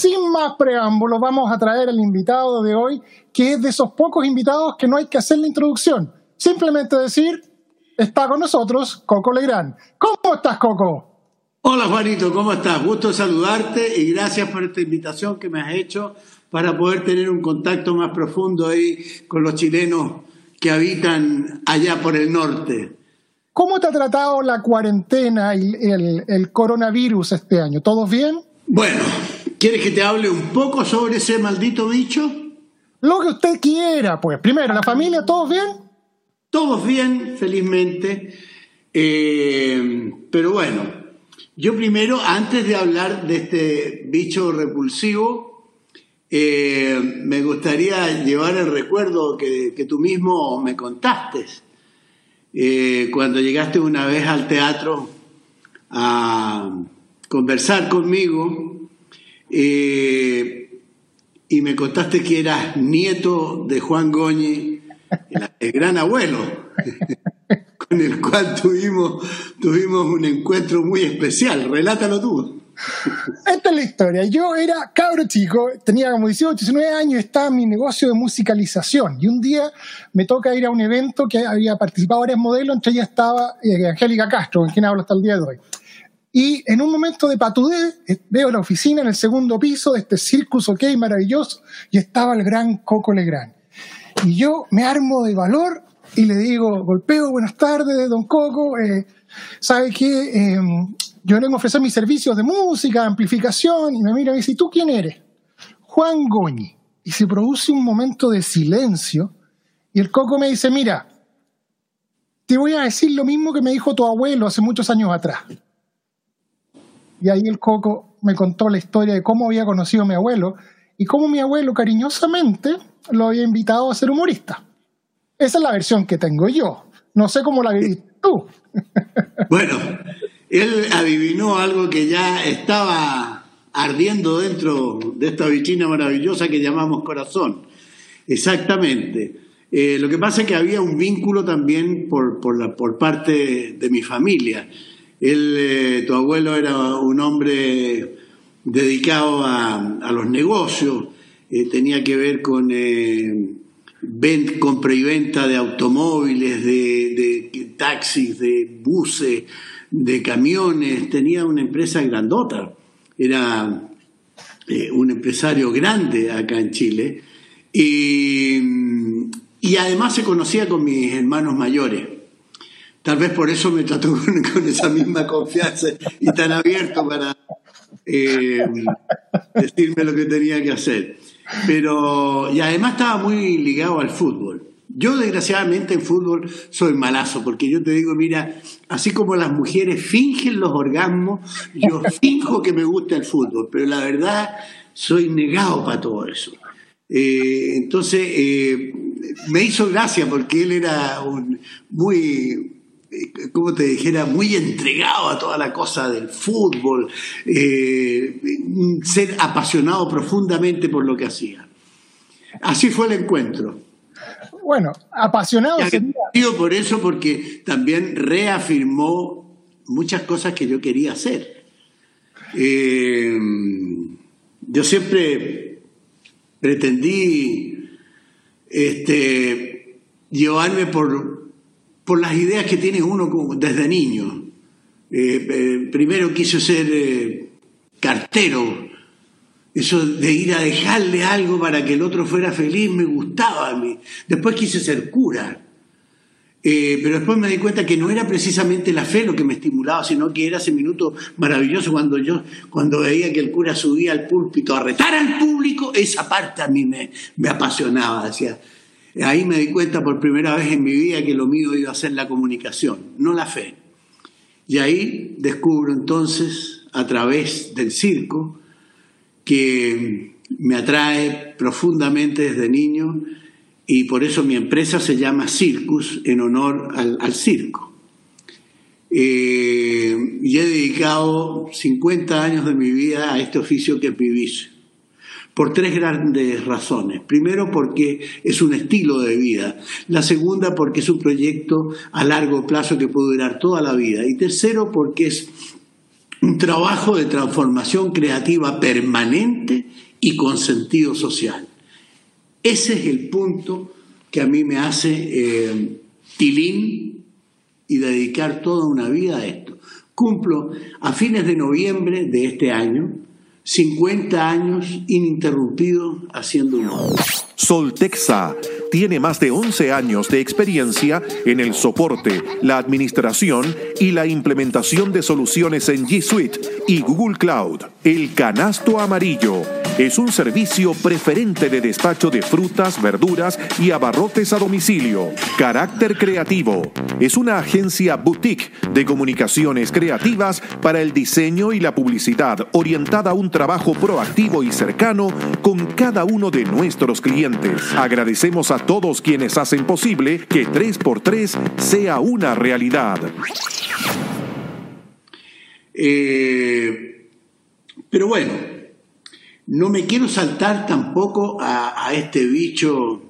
Sin más preámbulos, vamos a traer al invitado de hoy, que es de esos pocos invitados que no hay que hacer la introducción. Simplemente decir, está con nosotros Coco Legrand. ¿Cómo estás, Coco? Hola Juanito, ¿cómo estás? Gusto saludarte y gracias por esta invitación que me has hecho para poder tener un contacto más profundo ahí con los chilenos que habitan allá por el norte. ¿Cómo te ha tratado la cuarentena y el, el coronavirus este año? ¿Todos bien? Bueno, ¿quieres que te hable un poco sobre ese maldito bicho? Lo que usted quiera, pues. Primero, ¿la familia, todos bien? Todos bien, felizmente. Eh, pero bueno, yo primero, antes de hablar de este bicho repulsivo, eh, me gustaría llevar el recuerdo que, que tú mismo me contaste. Eh, cuando llegaste una vez al teatro a conversar conmigo eh, y me contaste que eras nieto de Juan Goñi, el, gran abuelo, con el cual tuvimos, tuvimos un encuentro muy especial. Relátalo tú. Esta es la historia. Yo era cabro chico, tenía como 18, 19 años, estaba en mi negocio de musicalización. Y un día me toca ir a un evento que había participado varios modelos, entre ellas estaba eh, Angélica Castro, con quien hablo hasta el día de hoy. Y en un momento de patudez, eh, veo la oficina en el segundo piso de este Circus OK maravilloso y estaba el gran Coco Legrand. Y yo me armo de valor y le digo, golpeo, buenas tardes, don Coco, eh, ¿sabe qué? Eh, yo le vengo a ofrecer mis servicios de música, amplificación, y me mira y me dice, ¿y tú quién eres? Juan Goñi. Y se produce un momento de silencio y el Coco me dice, mira, te voy a decir lo mismo que me dijo tu abuelo hace muchos años atrás. Y ahí el Coco me contó la historia de cómo había conocido a mi abuelo y cómo mi abuelo cariñosamente lo había invitado a ser humorista. Esa es la versión que tengo yo. No sé cómo la viviste tú. Bueno, él adivinó algo que ya estaba ardiendo dentro de esta vitrina maravillosa que llamamos corazón. Exactamente. Eh, lo que pasa es que había un vínculo también por, parte de mi familia. Él, eh, tu abuelo era un hombre dedicado a, los negocios, eh, tenía que ver con eh, compra y venta de automóviles, de, taxis, de buses, de camiones, tenía una empresa grandota, era un empresario grande acá en Chile. Y, y además se conocía con mis hermanos mayores. Tal vez por eso me trató con, esa misma confianza y tan abierto para eh, decirme lo que tenía que hacer. Pero, y además estaba muy ligado al fútbol. Yo, desgraciadamente, en fútbol soy malazo, porque yo te digo, mira, así como las mujeres fingen los orgasmos, yo finjo que me gusta el fútbol, pero la verdad soy negado para todo eso. Eh, entonces, eh, me hizo gracia porque él era un muy, como te dijera, muy entregado a toda la cosa del fútbol, eh, ser apasionado profundamente por lo que hacía. Así fue el encuentro. Bueno, apasionado agradecido por eso porque también reafirmó muchas cosas que yo quería hacer. Eh, yo siempre pretendí este, llevarme por, por las ideas que tiene uno desde niño. Eh, eh, primero quise ser eh, cartero, eso de ir a dejarle algo para que el otro fuera feliz me gustaba a mí. Después quise ser cura. Pero después me di cuenta que no era precisamente la fe lo que me estimulaba, sino que era ese minuto maravilloso cuando yo, cuando veía que el cura subía al púlpito a retar al público, esa parte a mí me, me apasionaba. Decía, ahí me di cuenta por primera vez en mi vida que lo mío iba a ser la comunicación, no la fe. Y ahí descubro entonces, a través del circo, que me atrae profundamente desde niño y por eso mi empresa se llama Circus en honor al, circo. Eh, y he dedicado 50 años de mi vida a este oficio que es vivir, por tres grandes razones. Primero, porque es un estilo de vida. La segunda, porque es un proyecto a largo plazo que puede durar toda la vida. Y tercero, porque es un trabajo de transformación creativa permanente y con sentido social. Ese es el punto que a mí me hace eh, tilín y dedicar toda una vida a esto. Cumplo a fines de noviembre de este año 50 años ininterrumpidos haciendo Soltexa tiene más de 11 años de experiencia en el soporte, la administración y la implementación de soluciones en G Suite y Google Cloud. El canasto amarillo es un servicio preferente de despacho de frutas, verduras y abarrotes a domicilio. Carácter Creativo es una agencia boutique de comunicaciones creativas para el diseño y la publicidad orientada a un trabajo proactivo y cercano con cada uno de nuestros clientes. Agradecemos a todos quienes hacen posible que 3x3 sea una realidad. Eh, pero bueno, no me quiero saltar tampoco a, este bicho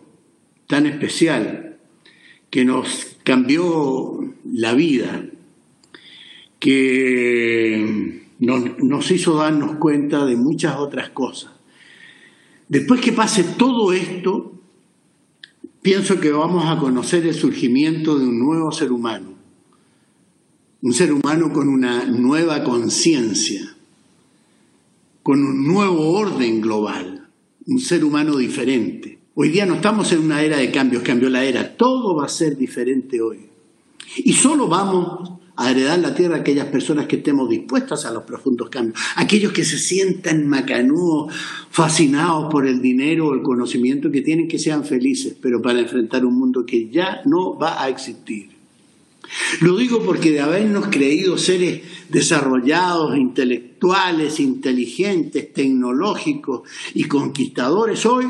tan especial que nos cambió la vida, que nos, hizo darnos cuenta de muchas otras cosas. Después que pase todo esto, pienso que vamos a conocer el surgimiento de un nuevo ser humano, un ser humano con una nueva conciencia con un nuevo orden global, un ser humano diferente. Hoy día no estamos en una era de cambios, cambió la era, todo va a ser diferente hoy. Y solo vamos a heredar la tierra a aquellas personas que estemos dispuestas a los profundos cambios, aquellos que se sientan macanudos, fascinados por el dinero o el conocimiento que tienen, que sean felices, pero para enfrentar un mundo que ya no va a existir. Lo digo porque de habernos creído seres desarrollados, intelectuales, inteligentes, tecnológicos y conquistadores, hoy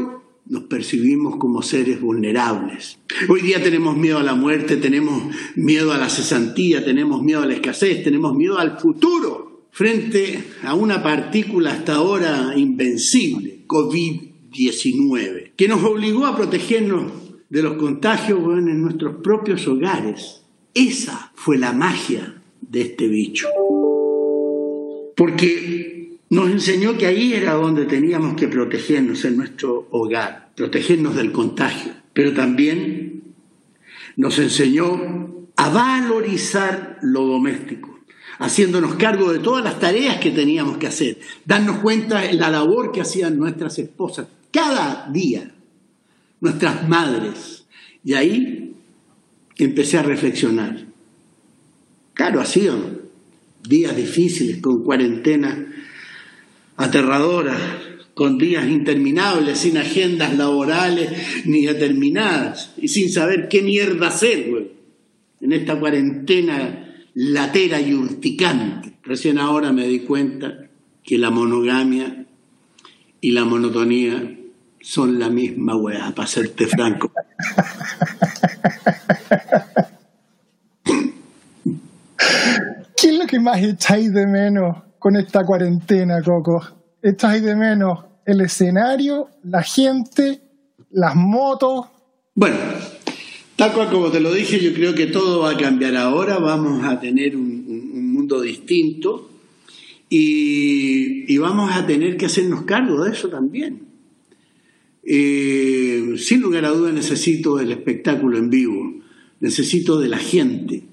nos percibimos como seres vulnerables. Hoy día tenemos miedo a la muerte, tenemos miedo a la cesantía, tenemos miedo a la escasez, tenemos miedo al futuro frente a una partícula hasta ahora invencible, COVID-19, que nos obligó a protegernos de los contagios en nuestros propios hogares esa fue la magia de este bicho. Porque nos enseñó que ahí era donde teníamos que protegernos en nuestro hogar, protegernos del contagio. Pero también nos enseñó a valorizar lo doméstico, haciéndonos cargo de todas las tareas que teníamos que hacer, darnos cuenta de la labor que hacían nuestras esposas cada día, nuestras madres. Y ahí empecé a reflexionar. Claro, ha sido días difíciles, con cuarentena aterradora, con días interminables, sin agendas laborales ni determinadas, y sin saber qué mierda hacer, güey, en esta cuarentena latera y urticante. Recién ahora me di cuenta que la monogamia y la monotonía son la misma weá, para serte franco. ¿Qué es lo que más echáis de menos con esta cuarentena, Coco? ¿Echáis de menos el escenario, la gente, las motos? Bueno, tal cual como te lo dije, yo creo que todo va a cambiar ahora, vamos a tener un, mundo distinto y, vamos a tener que hacernos cargo de eso también. Eh, sin lugar a dudas necesito el espectáculo en vivo, necesito de la gente.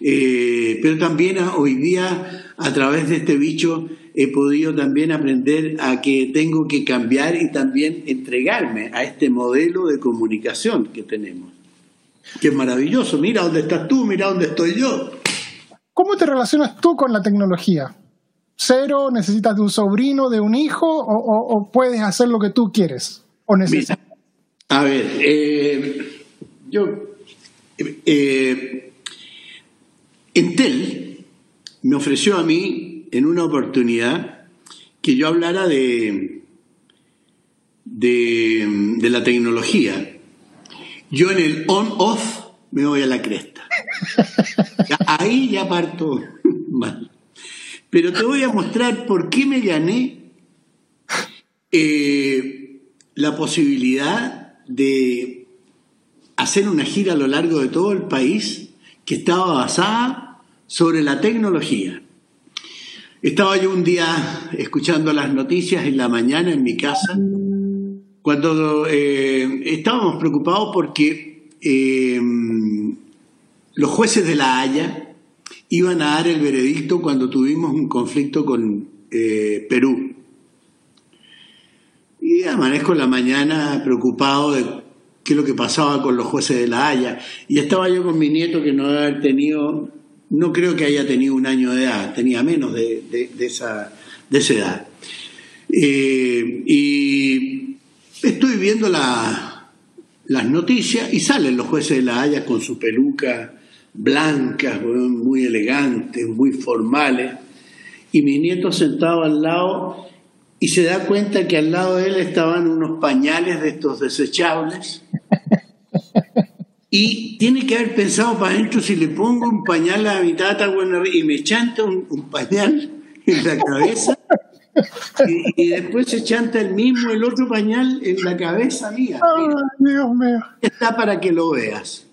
Eh, pero también hoy día, a través de este bicho, he podido también aprender a que tengo que cambiar y también entregarme a este modelo de comunicación que tenemos. Que es maravilloso. Mira dónde estás tú, mira dónde estoy yo. ¿Cómo te relacionas tú con la tecnología? ¿Cero? ¿Necesitas de un sobrino, de un hijo? ¿O, puedes hacer lo que tú quieres? ¿O necesitas? a ver, eh, yo eh, Entel me ofreció a mí en una oportunidad que yo hablara de, de, la tecnología. Yo en el on-off me voy a la cresta. Ahí ya parto mal. Pero te voy a mostrar por qué me gané eh, la posibilidad de hacer una gira a lo largo de todo el país que estaba basada sobre la tecnología. Estaba yo un día escuchando las noticias en la mañana en mi casa, cuando eh, estábamos preocupados porque eh, los jueces de La Haya iban a dar el veredicto cuando tuvimos un conflicto con eh, Perú. Y amanezco en la mañana preocupado de qué es lo que pasaba con los jueces de La Haya. Y estaba yo con mi nieto que no debe tenido, no creo que haya tenido un año de edad, tenía menos de, esa, de esa edad. Eh, y estoy viendo la- las noticias y salen los jueces de La Haya con su peluca blancas, muy elegantes, muy formales, y mi nieto sentado al lado y se da cuenta que al lado de él estaban unos pañales de estos desechables y tiene que haber pensado para adentro si le pongo un pañal a mi tata bueno, y me chanta un, un pañal en la cabeza y, y después se chanta el mismo el otro pañal en la cabeza mía. Ay, Dios mío. está para que lo veas.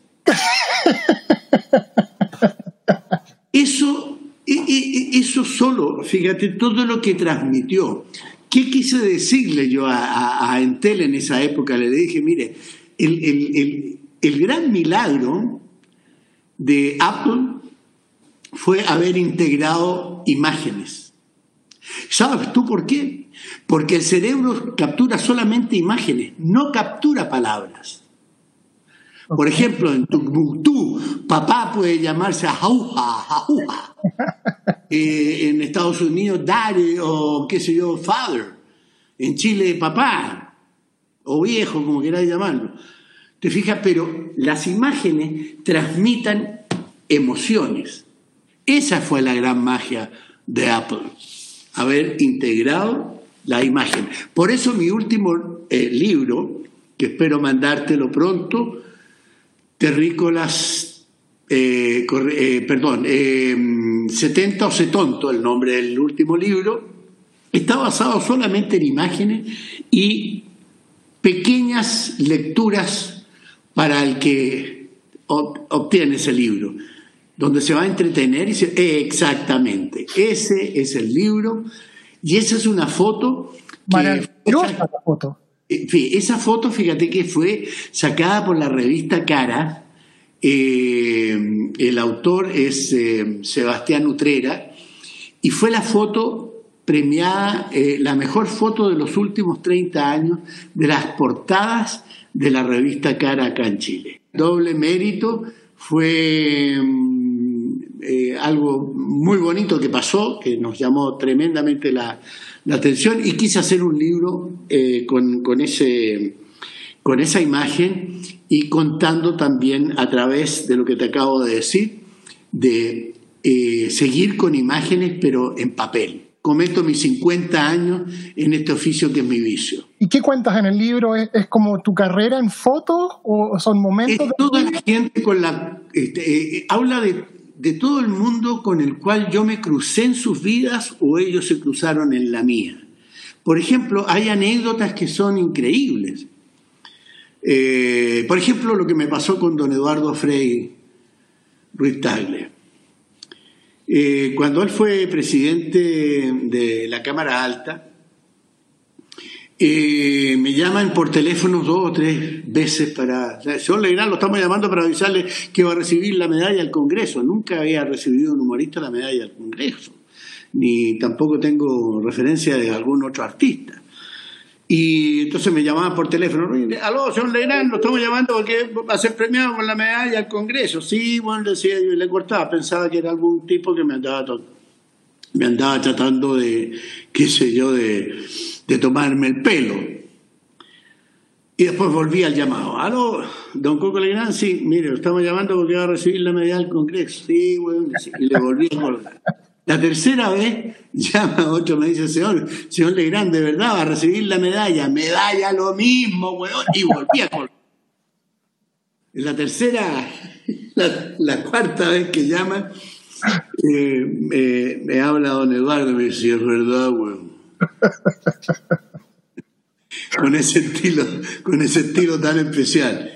Eso, eso solo, fíjate, todo lo que transmitió. ¿Qué quise decirle yo a, a- Entel en esa época? Le dije, mire, el- el gran milagro de Apple fue haber integrado imágenes. ¿Sabes tú por qué? Porque el cerebro captura solamente imágenes, no captura palabras. Por ejemplo, en Tumbuktu, papá puede llamarse Jauja, Jauja. Eh, en Estados Unidos, daddy o qué sé yo, father. En Chile, papá o viejo, como queráis llamarlo. ¿Te fijas? Pero las imágenes transmitan emociones. Esa fue la gran magia de Apple, haber integrado la imagen. Por eso mi último eh, libro, que espero mandártelo pronto, Terrícolas, eh, corre- eh, perdón, eh, 70 o Setonto, el nombre del último libro, está basado solamente en imágenes y pequeñas lecturas para el que ob- obtiene ese libro, donde se va a entretener y se, eh, exactamente, ese es el libro y esa es una foto que Maravillosa la foto. En fin, esa foto, fíjate que fue sacada por la revista Cara. eh, el autor es eh, Sebastián Utrera y fue la foto premiada, eh, la mejor foto de los últimos 30 años de las portadas de la revista Cara acá en Chile. Doble mérito, fue mm, eh, algo muy bonito que pasó, que nos llamó tremendamente la, la atención y quise hacer un libro eh, con, con ese, con esa imagen y contando también a través de lo que te acabo de decir, de eh, seguir con imágenes pero en papel. Cometo mis 50 años en este oficio que es mi vicio. ¿Y qué cuentas en el libro? ¿Es, es como tu carrera en fotos o son Es momentos? de- toda la gente con la... este, eh, habla de, de todo el mundo con el cual yo me crucé en sus vidas o ellos se cruzaron en la mía. Por ejemplo, hay anécdotas que son increíbles. Eh, por ejemplo, lo que me pasó con don Eduardo Frei Ruiz Tagle. Eh, cuando él fue presidente de la Cámara Alta, eh, me llaman por teléfono dos o tres veces para... Señor Legrand, lo estamos llamando para avisarle que va a recibir la medalla al Congreso. Nunca había recibido un humorista la medalla al Congreso, ni tampoco tengo referencia de algún otro artista. Y entonces me llamaban por teléfono, aló, señor Legrand, lo estamos llamando porque va a ser premiado con la medalla al Congreso. Sí, bueno, decía yo, le cortaba, pensaba que era algún tipo que me andaba, me andaba tratando de, qué sé yo, de, de tomarme el pelo. Y después volví al llamado. Aló, don Coco Legrand, sí, mire, lo estamos llamando porque va a recibir la medalla del Congreso. Sí, bueno, sí. y le volví a colgar. La tercera vez llama otro, me dice, señor, señor Legrand, ¿de verdad va a recibir la medalla? Medalla lo mismo, weón. Y volví a colgar. La tercera, la, la cuarta vez que llama, eh, me, me habla don Eduardo y me dice, es verdad, weón. con ese estilo, con ese estilo tan especial.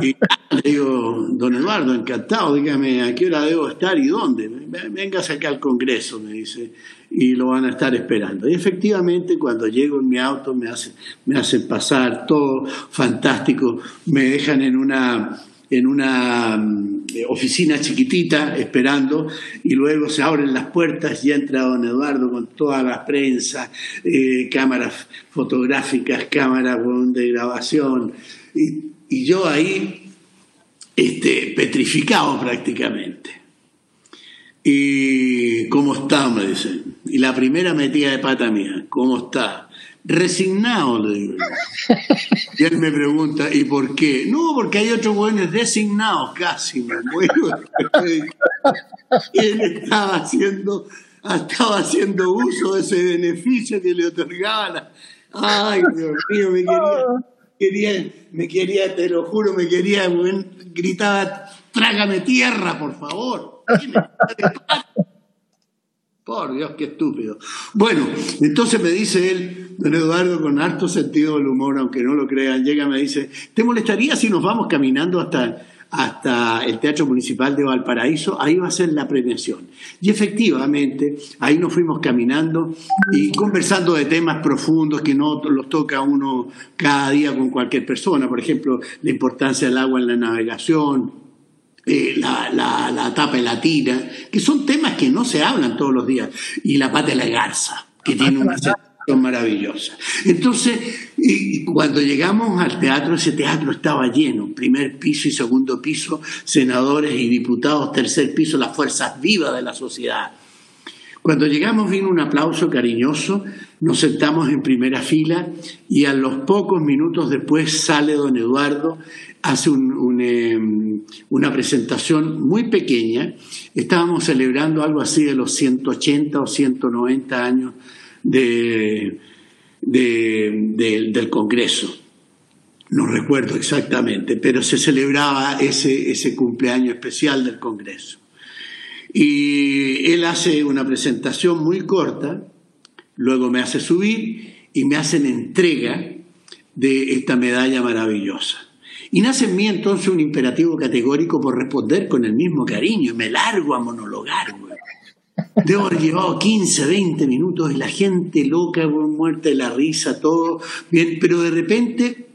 Y le digo, don Eduardo, encantado, dígame a qué hora debo estar y dónde. Venga acá al Congreso, me dice, y lo van a estar esperando. Y efectivamente, cuando llego en mi auto, me hacen, me hacen pasar, todo fantástico, me dejan en una, en una oficina chiquitita esperando y luego se abren las puertas y entra don Eduardo con toda la prensa, eh, cámaras fotográficas, cámaras de grabación y, y yo ahí este, petrificado prácticamente. Y ¿cómo está? me dicen. Y la primera metida de pata mía, ¿cómo está? Resignado, le digo. Y él me pregunta, ¿y por qué? No, porque hay otros buenos designados, casi me muero. Él estaba haciendo, estaba haciendo uso de ese beneficio que le otorgaban. Ay, Dios mío, me quería, quería, me quería, te lo juro, me quería, gritaba, trágame tierra, por favor. Por Dios, qué estúpido. Bueno, entonces me dice él, don Eduardo, con harto sentido del humor, aunque no lo crean, llega y me dice, ¿te molestaría si nos vamos caminando hasta, hasta el Teatro Municipal de Valparaíso? Ahí va a ser la premiación. Y efectivamente, ahí nos fuimos caminando y conversando de temas profundos que no los toca uno cada día con cualquier persona. Por ejemplo, la importancia del agua en la navegación, eh, la, la, la, tapa latina, que son temas que no se hablan todos los días, y la pata de la garza, que tiene una maravillosa. Entonces, cuando llegamos al teatro, ese teatro estaba lleno, primer piso y segundo piso, senadores y diputados, tercer piso, las fuerzas vivas de la sociedad. Cuando llegamos vino un aplauso cariñoso, nos sentamos en primera fila y a los pocos minutos después sale don Eduardo hace em, una presentación muy pequeña. Estábamos celebrando algo así de los 180 o 190 años de, del Congreso. No recuerdo exactamente, pero se celebraba ese, ese cumpleaños especial del Congreso. Y él hace una presentación muy corta, luego me hace subir y me hacen entrega de esta medalla maravillosa. Y nace en mí entonces un imperativo categórico por responder con el mismo cariño y me largo a monologar. Debo haber llevado 15, 20 minutos y la gente loca, muerta de la risa, todo bien, pero de repente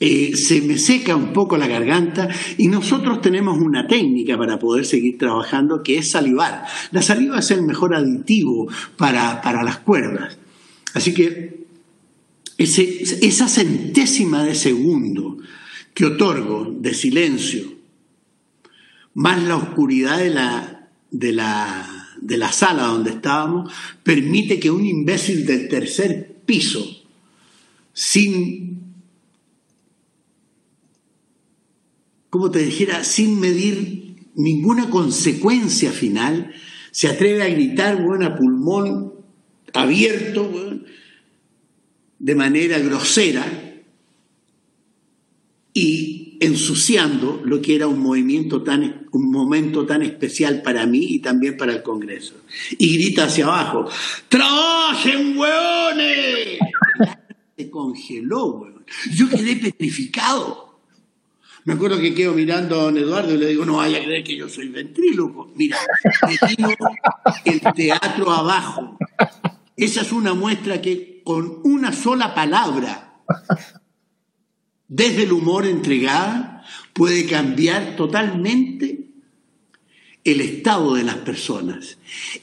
eh, se me seca un poco la garganta y nosotros tenemos una técnica para poder seguir trabajando que es salivar. La saliva es el mejor aditivo para, para las cuerdas. Así que esa centésima de segundo que otorgo de silencio, más la oscuridad de la, de la, de la sala donde estábamos, permite que un imbécil del tercer piso, sin, como te dijera, sin medir ninguna consecuencia final, se atreve a gritar, bueno, a pulmón abierto, de manera grosera, y ensuciando lo que era un movimiento tan, un momento tan especial para mí y también para el Congreso. Y grita hacia abajo, ¡trabajen, hueones! Se congeló, hueón. Yo quedé petrificado. Me acuerdo que quedo mirando a don Eduardo y le digo, no vaya a creer que yo soy ventríloco. Mira, me el teatro abajo. Esa es una muestra que con una sola palabra desde el humor entregada, puede cambiar totalmente el estado de las personas.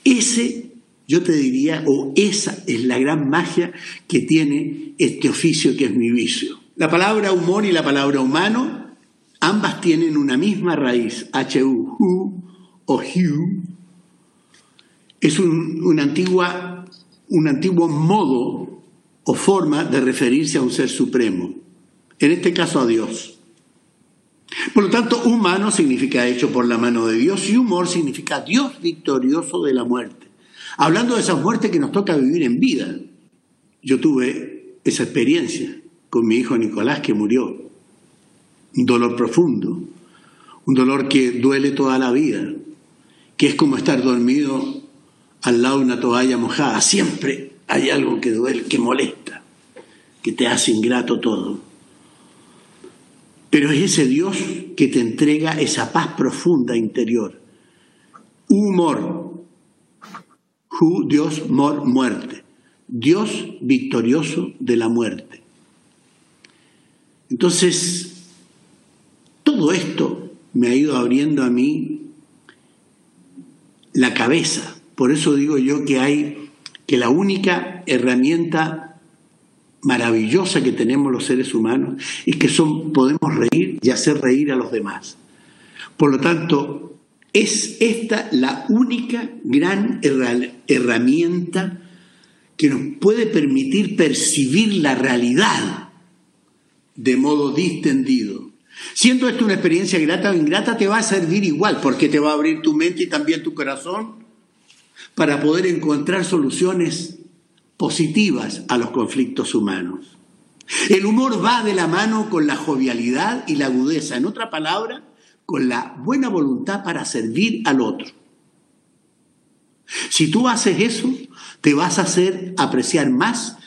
Ese, yo te diría, o esa es la gran magia que tiene este oficio que es mi vicio. La palabra humor y la palabra humano, ambas tienen una misma raíz, H-U, o hu. Es un, antigua, un antiguo modo o forma de referirse a un ser supremo en este caso a Dios. Por lo tanto, humano significa hecho por la mano de Dios y humor significa Dios victorioso de la muerte. Hablando de esa muerte que nos toca vivir en vida. Yo tuve esa experiencia con mi hijo Nicolás que murió. Un dolor profundo, un dolor que duele toda la vida, que es como estar dormido al lado de una toalla mojada. Siempre hay algo que duele, que molesta, que te hace ingrato todo. Pero es ese Dios que te entrega esa paz profunda interior. Humor. Dios, mor, muerte. Dios victorioso de la muerte. Entonces, todo esto me ha ido abriendo a mí la cabeza. Por eso digo yo que hay que la única herramienta maravillosa que tenemos los seres humanos es que son, podemos reír y hacer reír a los demás. Por lo tanto, es esta la única gran herramienta que nos puede permitir percibir la realidad de modo distendido. Siendo esto una experiencia grata o ingrata, te va a servir igual, porque te va a abrir tu mente y también tu corazón para poder encontrar soluciones positivas a los conflictos humanos. El humor va de la mano con la jovialidad y la agudeza, en otra palabra, con la buena voluntad para servir al otro. Si tú haces eso, te vas a hacer apreciar más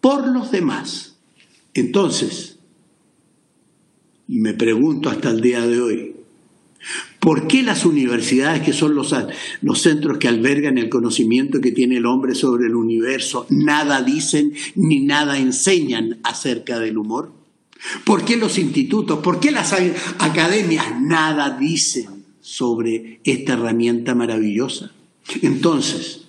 por los demás. Entonces, me pregunto hasta el día de hoy, ¿Por qué las universidades, que son los, los, centros que albergan el conocimiento que tiene el hombre sobre el universo, nada dicen ni nada enseñan acerca del humor? ¿Por qué los institutos, por qué las academias nada dicen sobre esta herramienta maravillosa? Entonces,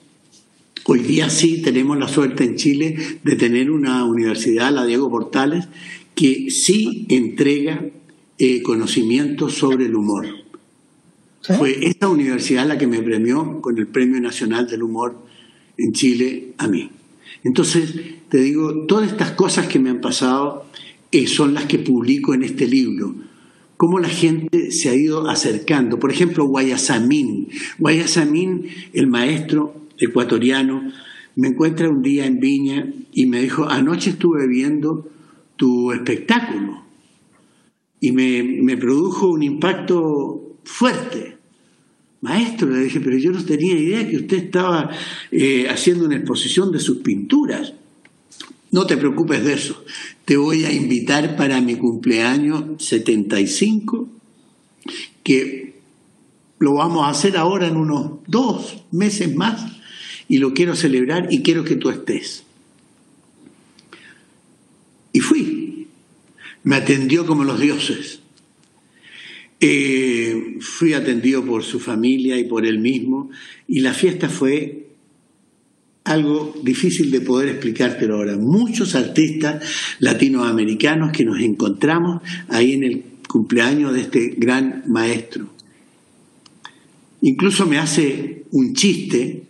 hoy día sí tenemos la suerte en Chile de tener una universidad, la Diego Portales, que sí entrega eh, conocimiento sobre el humor. Fue esta universidad la que me premió con el Premio Nacional del Humor en Chile a mí. Entonces, te digo, todas estas cosas que me han pasado eh, son las que publico en este libro. Cómo la gente se ha ido acercando. Por ejemplo, Guayasamín. Guayasamín, el maestro ecuatoriano, me encuentra un día en Viña y me dijo, anoche estuve viendo tu espectáculo y me, produjo un impacto fuerte. Maestro, le dije, pero yo no tenía idea que usted estaba eh, haciendo una exposición de sus pinturas. No te preocupes de eso. Te voy a invitar para mi cumpleaños 75, que lo vamos a hacer ahora en unos dos meses más, y lo quiero celebrar y quiero que tú estés. Y fui me atendió como los dioses. Eh, fui atendido por su familia y por él mismo y la fiesta fue algo difícil de poder explicártelo ahora. Muchos artistas latinoamericanos que nos encontramos ahí en el cumpleaños de este gran maestro. Incluso me hace un chiste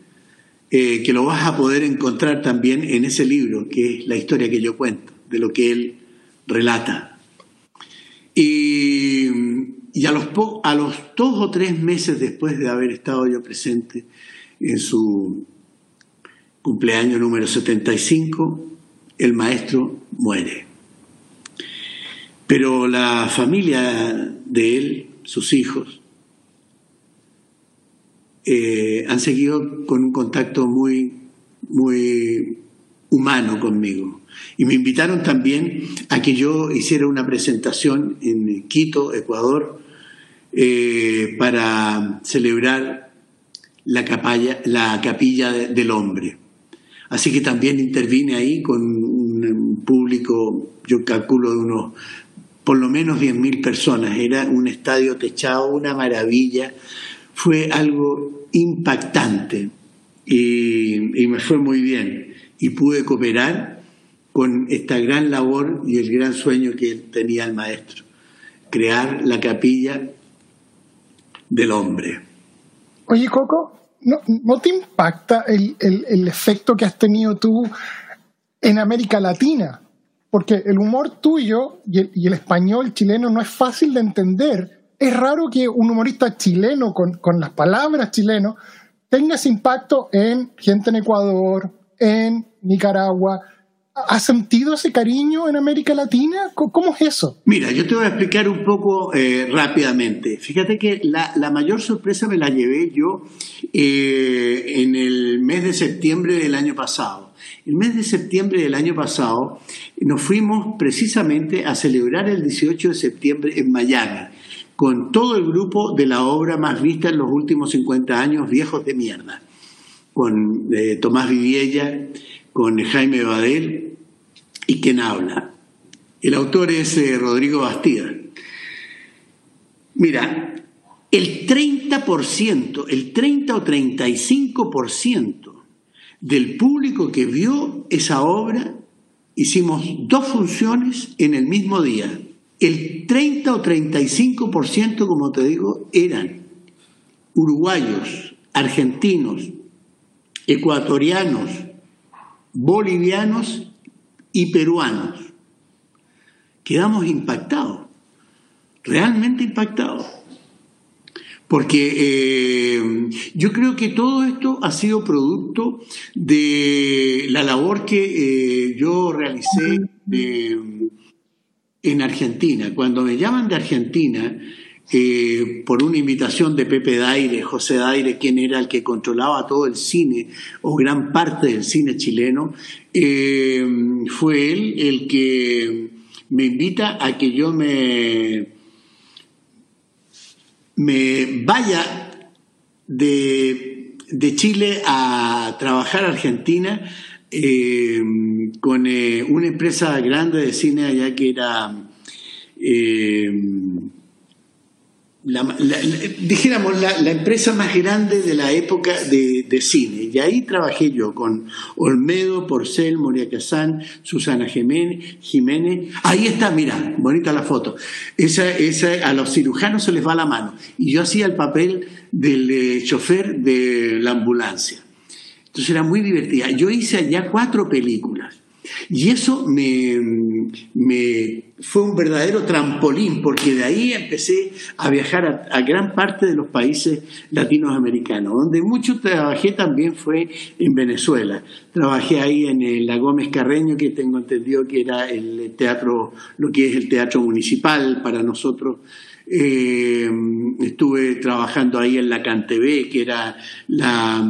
eh, que lo vas a poder encontrar también en ese libro, que es la historia que yo cuento, de lo que él relata. Y, a, los a los dos o tres meses después de haber estado yo presente en su cumpleaños número 75, el maestro muere. Pero la familia de él, sus hijos, eh, han seguido con un contacto muy, muy humano conmigo. Y me invitaron también a que yo hiciera una presentación en Quito, Ecuador, eh, para celebrar la, la capilla del hombre. Así que también intervine ahí con un público, yo calculo de unos por lo menos 10.000 personas. Era un estadio techado, una maravilla. Fue algo impactante y me fue muy bien. Y pude cooperar con esta gran labor y el gran sueño que tenía el maestro, crear la capilla del hombre. Oye, Coco, ¿no, te impacta el, efecto que has tenido tú en América Latina? porque el humor tuyo y el, y el español chileno no es fácil de entender. Es raro que un humorista chileno con, con las palabras chileno tenga ese impacto en gente en Ecuador, en Nicaragua. ¿Has sentido ese cariño en América Latina? ¿Cómo, es eso? Mira, yo te voy a explicar un poco eh, rápidamente. Fíjate que la, la, mayor sorpresa me la llevé yo eh, en el mes de septiembre del año pasado. El mes de septiembre del año pasado nos fuimos precisamente a celebrar el 18 de septiembre en Miami con todo el grupo de la obra más vista en los últimos 50 años, Viejos de Mierda, con eh, Tomás Viviella, con Jaime Badel y quien habla. El autor es eh, Rodrigo Bastida. Mira, el 30%, el 30 o 35% del público que vio esa obra, hicimos dos funciones en el mismo día el 30 o 35%, como te digo, eran uruguayos, argentinos, ecuatorianos, bolivianos y peruanos. Quedamos impactados, realmente impactados. Porque eh, yo creo que todo esto ha sido producto de la labor que eh, yo realicé de en Argentina. Cuando me llaman de Argentina, eh, por una invitación de Pepe Daire, José Daire, quien era el que controlaba todo el cine o gran parte del cine chileno, eh, fue él el que me invita a que yo me, me vaya de, de Chile a trabajar a Argentina eh, con una empresa grande de cine allá que era, eh, la, dijéramos, la, empresa más grande de la época de, cine. Y ahí trabajé yo con Olmedo, Porcel, Moria Casán, Susana Jiménez, Jiménez. Ahí está, mira, bonita la foto. Esa, esa, a los cirujanos se les va la mano. Y yo hacía el papel del chofer de la ambulancia. Entonces era muy divertida. Yo hice allá cuatro películas. Y eso me, me, fue un verdadero trampolín, porque de ahí empecé a viajar a, gran parte de los países latinoamericanos. Donde mucho trabajé también fue en Venezuela. Trabajé ahí en la Gómez Carreño, que tengo entendido que era el teatro, lo que es el teatro municipal para nosotros eh, estuve trabajando ahí en la CanTV, que era la,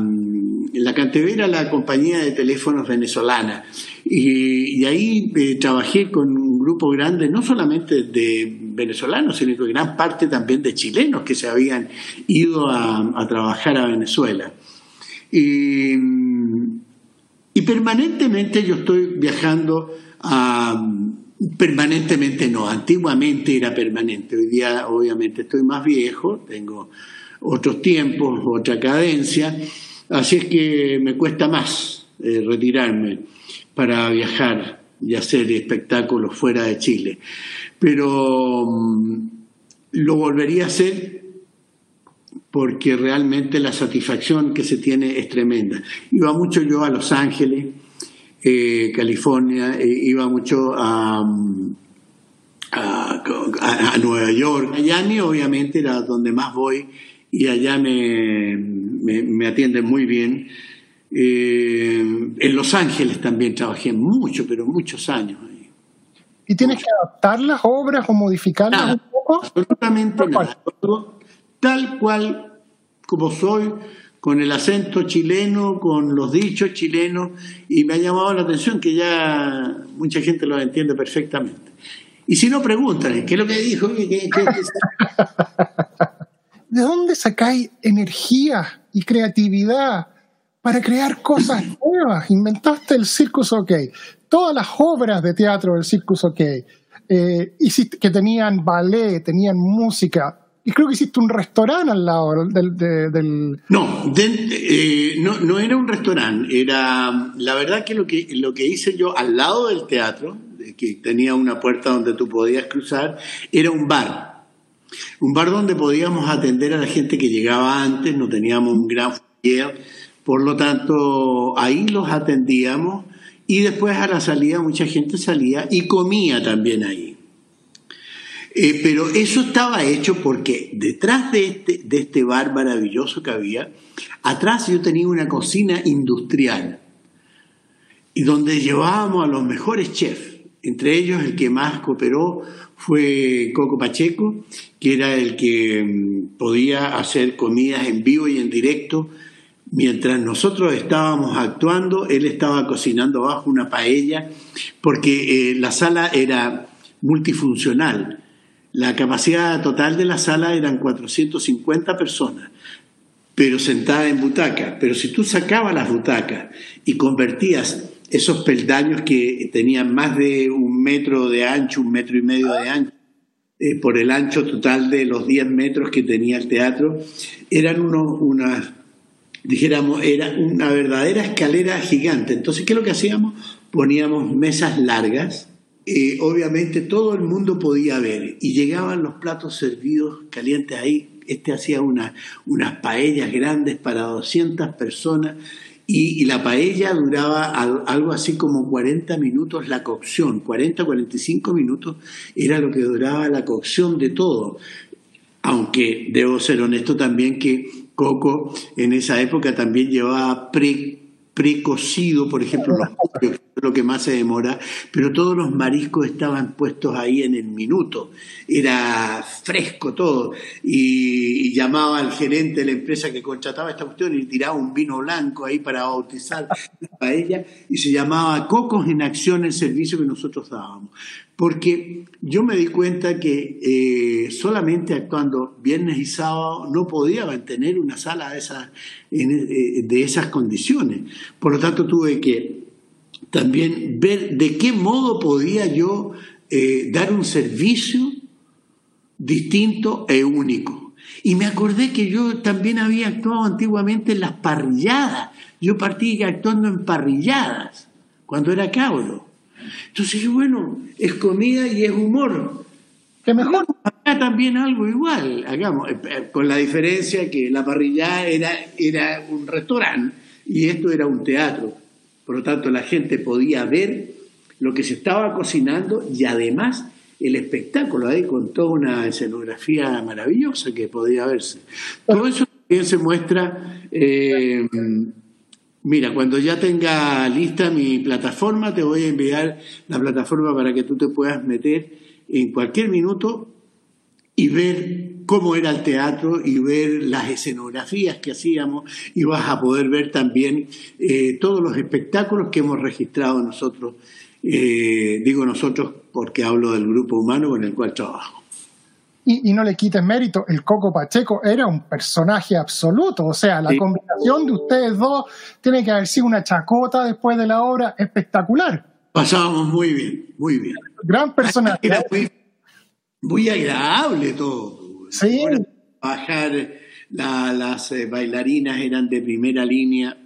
la CanTV era la compañía de teléfonos venezolana. Y, ahí eh, trabajé con un grupo grande, no solamente de venezolanos, sino que gran parte también de chilenos que se habían ido a, trabajar a Venezuela. Y, y permanentemente yo estoy viajando a Permanentemente no, antiguamente era permanente, hoy día obviamente estoy más viejo, tengo otros tiempos, otra cadencia, así es que me cuesta más eh, retirarme para viajar y hacer espectáculos fuera de Chile. Pero mm, lo volvería a hacer porque realmente la satisfacción que se tiene es tremenda. Iba mucho yo a Los Ángeles, eh, California, eh, iba mucho a, a, Nueva York. Miami obviamente era donde más voy y allá me, me, atienden muy bien. Eh, en Los Ángeles también trabajé mucho, pero muchos años. ¿Y tienes que adaptar las obras o modificarlas un poco? Absolutamente nada. Tal cual como soy, con el acento chileno, con los dichos chilenos, y me ha llamado la atención que ya mucha gente lo entiende perfectamente. Y si no, pregúntale, ¿qué es lo que dijo? ¿De dónde sacáis energía y creatividad para crear cosas nuevas? Inventaste el Circus OK, todas las obras de teatro del Circus OK, eh, que tenían ballet, tenían música, y creo que hiciste un restaurante al lado del... No, eh, no, no era un restaurante, era... La verdad que lo, que lo que hice yo al lado del teatro, que tenía una puerta donde tú podías cruzar, era un bar. Un bar donde podíamos atender a la gente que llegaba antes, no teníamos un gran foyer, por lo tanto ahí los atendíamos y después a la salida mucha gente salía y comía también ahí. Eh, pero eso estaba hecho porque detrás de este, de este bar maravilloso que había, atrás yo tenía una cocina industrial y donde llevábamos a los mejores chefs. Entre ellos el que más cooperó fue Coco Pacheco, que era el que mm, podía hacer comidas en vivo y en directo. Mientras nosotros estábamos actuando, él estaba cocinando bajo una paella, porque eh, la sala era multifuncional. La capacidad total de la sala eran 450 personas, pero sentadas en butacas. Pero si tú sacabas las butacas y convertías esos peldaños que tenían más de un metro de ancho, un metro y medio de ancho, eh, por el ancho total de los 10 metros que tenía el teatro, eran unos, unas, dijéramos, era una verdadera escalera gigante. Entonces, ¿qué es lo que hacíamos? Poníamos mesas largas, eh, obviamente todo el mundo podía ver y llegaban los platos servidos calientes ahí. Este hacía una, unas paellas grandes para 200 personas y, la paella duraba algo así como 40 minutos la cocción, 40, 45 minutos era lo que duraba la cocción de todo. Aunque debo ser honesto también que Coco en esa época también llevaba pre precocido, por ejemplo, lo que más se demora, pero todos los mariscos estaban puestos ahí en el minuto, era fresco todo, y, llamaba al gerente de la empresa que contrataba esta cuestión y tiraba un vino blanco ahí para bautizar la paella, y se llamaba Cocos en Acción el servicio que nosotros dábamos. Porque yo me di cuenta que eh, solamente actuando viernes y sábado no podía mantener una sala de esas, eh, de esas condiciones. Por lo tanto, tuve que también ver de qué modo podía yo eh, dar un servicio distinto e único. Y me acordé que yo también había actuado antiguamente en las parrilladas. Yo partí actuando en parrilladas cuando era cabro. Entonces bueno, es comida y es humor. ¿Qué mejor? Acá también algo igual, hagamos, eh, eh, con la diferencia que la parrilla era, era un restaurante y esto era un teatro. Por lo tanto, la gente podía ver lo que se estaba cocinando y además el espectáculo ahí con toda una escenografía maravillosa que podía verse. Todo eso también se muestra eh, Mira, cuando ya tenga lista mi plataforma, te voy a enviar la plataforma para que tú te puedas meter en cualquier minuto y ver cómo era el teatro y ver las escenografías que hacíamos y vas a poder ver también eh, todos los espectáculos que hemos registrado nosotros, eh, digo nosotros porque hablo del grupo humano con el cual trabajo y, no le quites mérito, el Coco Pacheco era un personaje absoluto, o sea, la combinación de ustedes dos tiene que haber sido una chacota después de la obra espectacular. Pasábamos muy bien, muy bien. Gran personaje. Era muy, agradable todo. Sí. bajar, las eh, bailarinas eran de primera línea,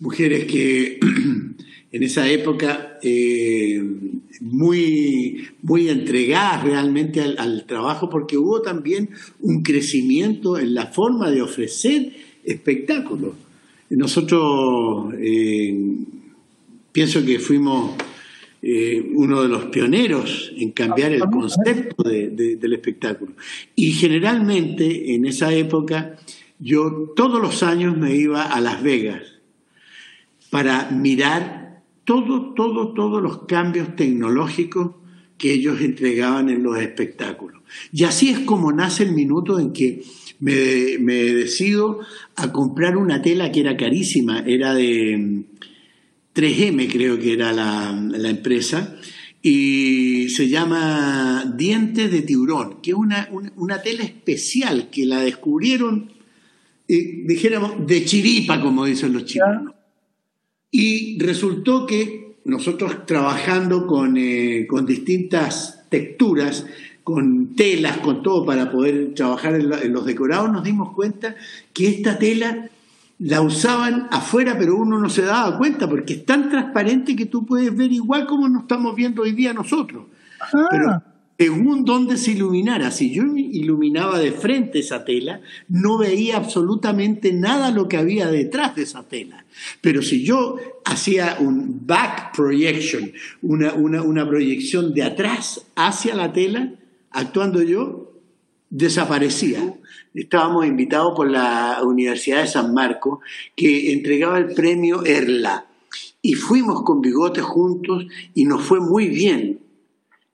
mujeres que en esa época eh, muy, muy entregadas realmente al, trabajo, porque hubo también un crecimiento en la forma de ofrecer espectáculos. Nosotros eh, pienso que fuimos eh, uno de los pioneros en cambiar el concepto del espectáculo. Y generalmente en esa época yo todos los años me iba a Las Vegas para mirar todo, todo, todos los cambios tecnológicos que ellos entregaban en los espectáculos. Y así es como nace el minuto en que me, decido a comprar una tela que era carísima, era de 3M creo que era la, empresa, y se llama Dientes de Tiburón, que es una, una, tela especial que la descubrieron, eh, dijéramos, de chiripa, como dicen los chinos. Y resultó que nosotros trabajando con, eh, con distintas texturas, con telas, con todo para poder trabajar en, los decorados, nos dimos cuenta que esta tela la usaban afuera, pero uno no se daba cuenta porque es tan transparente que tú puedes ver igual como nos estamos viendo hoy día nosotros. Ah. Pero según dónde se iluminara. Si yo iluminaba de frente esa tela, no veía absolutamente nada lo que había detrás de esa tela. Pero si yo hacía un back projection, una, una proyección de atrás hacia la tela, actuando yo, desaparecía. Estábamos invitados por la Universidad de San Marcos, que entregaba el premio ERLA. Y fuimos con Bigote juntos y nos fue muy bien.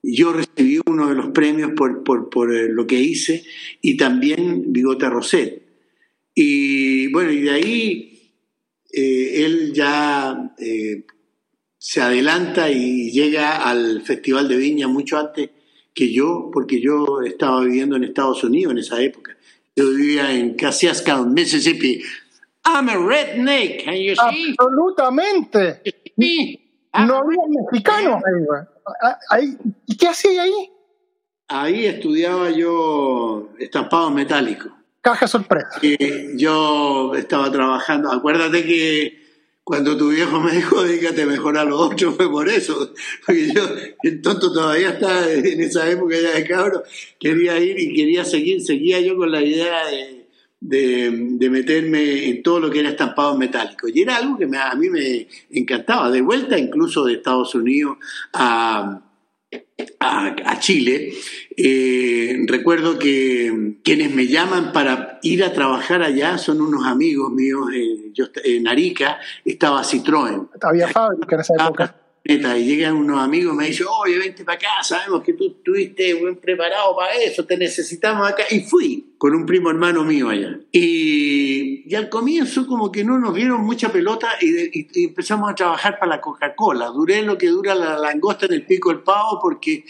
Yo recibí uno de los premios por, por, eh, lo que hice y también Bigote Roset. Y bueno, y de ahí eh, él ya eh, se adelanta y llega al Festival de Viña mucho antes que yo, porque yo estaba viviendo en Estados Unidos en esa época. Yo vivía en Cassiasca, Mississippi. I'm a redneck, can you see? Absolutamente. No había mexicanos ahí. ¿Y qué hacía ahí? Ahí estudiaba yo estampado metálico. Caja sorpresa. yo estaba trabajando. Acuérdate que cuando tu viejo me dijo, dígate mejor a los ocho, fue por eso. Porque yo, el tonto todavía está en esa época ya de cabro, quería ir y quería seguir, seguía yo con la idea de, meterme en todo lo que era estampado metálico. Y era algo que a mí me encantaba. De vuelta incluso de Estados Unidos a a, Chile, eh, recuerdo que quienes me llaman para ir a trabajar allá son unos amigos míos. Eh, yo, en Arica estaba Citroën. Había fábrica en esa época y llegan unos amigos y me dicen, oye, vente para acá, sabemos que tú estuviste buen preparado para eso, te necesitamos acá. Y fui con un primo hermano mío allá. Y, al comienzo como que no nos dieron mucha pelota y, empezamos a trabajar para la Coca-Cola. Duré lo que dura la langosta en el pico del pavo porque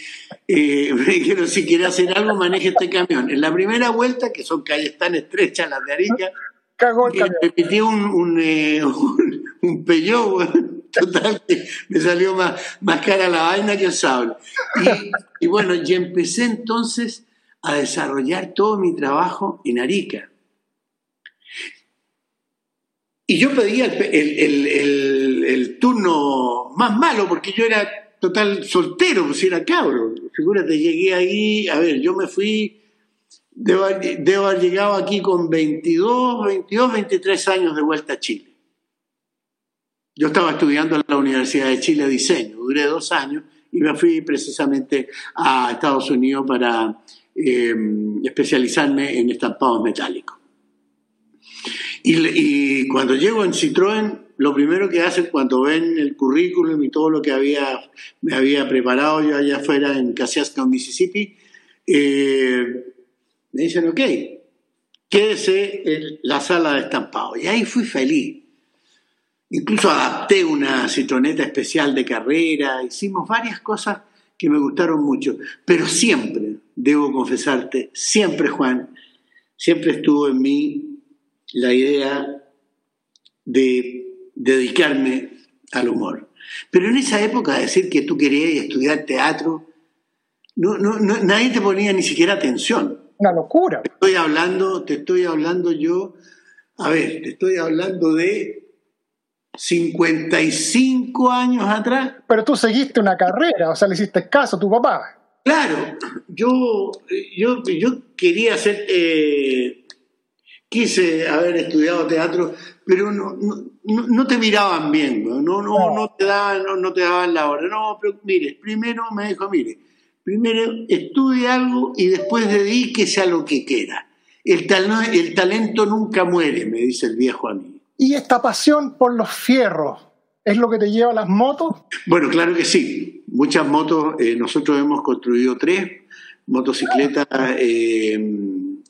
eh, me dijeron, si quiere hacer algo, maneje este camión. En la primera vuelta, que son calles tan estrechas las de Arica, Cagó el camión. me metí un, un, eh, un, Total, me salió más, más cara la vaina que el sable. Y, bueno, y empecé entonces a desarrollar todo mi trabajo en Arica. Y yo pedía el, turno más malo porque yo era total soltero, pues era cabro. Figúrate, llegué ahí, a ver, yo me fui, debo, debo haber llegado aquí con 22, 22, 23 años de vuelta a Chile. Yo estaba estudiando en la Universidad de Chile diseño, duré dos años y me fui precisamente a Estados Unidos para eh, especializarme en estampados metálicos. Y, cuando llego en Citroën, lo primero que hacen cuando ven el currículum y todo lo que había, me había preparado yo allá afuera en Cassiasca, Mississippi, eh, me dicen, ok, quédese en la sala de estampado. Y ahí fui feliz Incluso adapté una citroneta especial de carrera, hicimos varias cosas que me gustaron mucho, pero siempre, debo confesarte, siempre Juan, siempre estuvo en mí la idea de dedicarme al humor. Pero en esa época decir que tú querías estudiar teatro, no, no, nadie te ponía ni siquiera atención. Una locura. Te estoy hablando, te estoy hablando yo, a ver, te estoy hablando de 55 años atrás. Pero tú seguiste una carrera, o sea, le hiciste caso a tu papá. Claro, yo, yo, yo quería hacer, eh, quise haber estudiado teatro, pero no, no, no te miraban bien, no, no, no. te daban, no, te daban la hora. No, pero mire, primero me dijo, mire, primero estudie algo y después dedíquese a lo que quiera. El, el talento nunca muere, me dice el viejo a mí. ¿Y esta pasión por los fierros es lo que te lleva a las motos? Bueno, claro que sí. Muchas motos, eh, nosotros hemos construido tres motocicletas eh,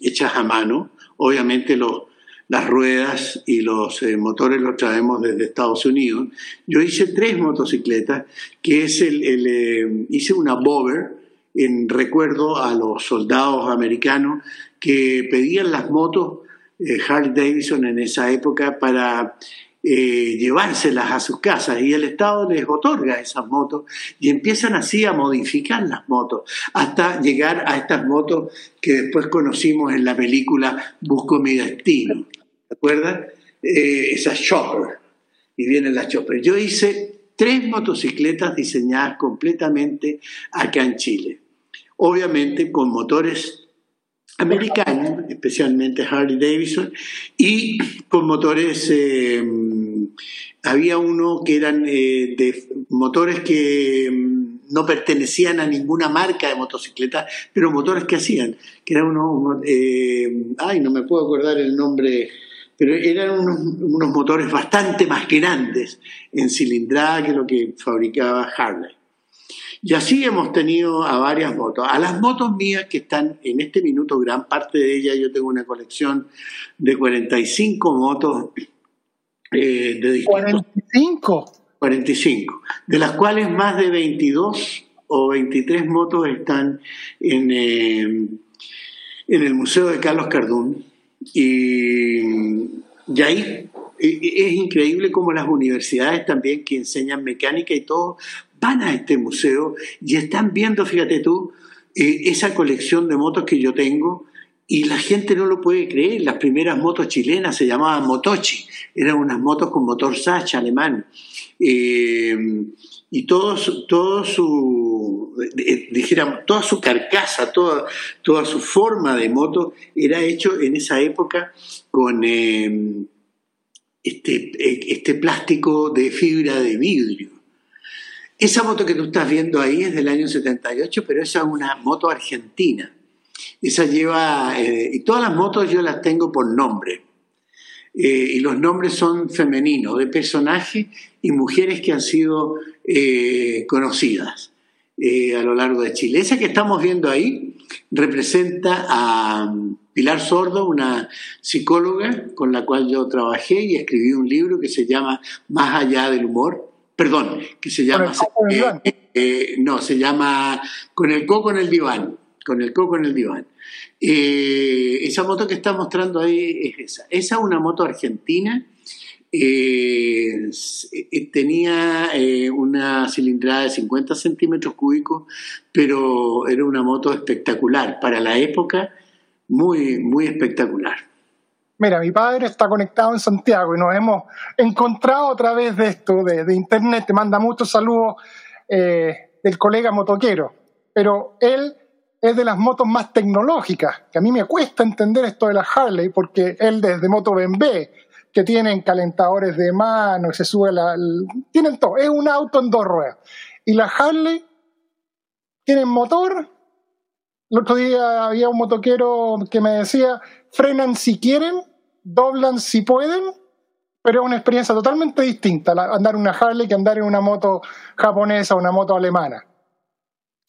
hechas a mano. Obviamente los, las ruedas y los eh, motores los traemos desde Estados Unidos. Yo hice tres motocicletas, que es el, hice una Bover en recuerdo a los soldados americanos que pedían las motos eh, Harley Davidson en esa época para eh, llevárselas a sus casas y el Estado les otorga esas motos y empiezan así a modificar las motos hasta llegar a estas motos que después conocimos en la película Busco mi destino. ¿Te acuerdas? Eh, esa Chopper. Y vienen las Chopper. Yo hice tres motocicletas diseñadas completamente acá en Chile. obviamente con motores americanos, especialmente Harley Davidson, y con motores, eh, había uno que eran eh, motores que mm, no pertenecían a ninguna marca de motocicleta, pero motores que hacían, que eran unos, eh, ay, no me puedo acordar el nombre, pero eran unos, unos motores bastante más grandes en cilindrada que lo que fabricaba Harley. Y así hemos tenido a varias motos. A las motos mías que están en este minuto, gran parte de ellas, yo tengo una colección de 45 motos eh, de distintos... 45. 45, de las cuales más de 22 o 23 motos están en, eh, en el Museo de Carlos Cardún. Y, y ahí es increíble como las universidades también que enseñan mecánica y todo van a este museo y están viendo, fíjate tú, eh, esa colección de motos que yo tengo y la gente no lo puede creer. Las primeras motos chilenas se llamaban Motochi, eran unas motos con motor Sacha alemán. Eh, y todo, todo su, eh, dijéramos, toda su carcasa, toda, toda su forma de moto era hecho en esa época con este, este plástico de fibra de vidrio. Esa moto que tú estás viendo ahí es del año 78, pero esa es una moto argentina. Esa lleva, eh, y todas las motos yo las tengo por nombre. Eh, y los nombres son femeninos, de personajes y mujeres que han sido eh, conocidas a lo largo de Chile. Esa que estamos viendo ahí representa a um, Pilar Sordo, una psicóloga con la cual yo trabajé y escribí un libro que se llama Más allá del humor perdón, que se llama... Eh, eh, no, se llama Con el coco en el diván, con el coco en el diván. Eh, esa moto que está mostrando ahí es esa. Esa es una moto argentina. tenía una cilindrada de 50 centímetros cúbicos, pero era una moto espectacular. Para la época, muy, muy espectacular mira, mi padre está conectado en Santiago y nos hemos encontrado a través de esto, de, internet, te manda muchos saludos eh, del colega motoquero, pero él es de las motos más tecnológicas, que a mí me cuesta entender esto de la Harley, porque él desde Moto BMW, que tienen calentadores de mano, se sube la... tienen todo, es un auto en dos ruedas. Y la Harley tienen motor. El otro día había un motoquero que me decía, frenan si quieren, doblan si pueden, pero es una experiencia totalmente distinta andar en una Harley que andar en una moto japonesa o una moto alemana.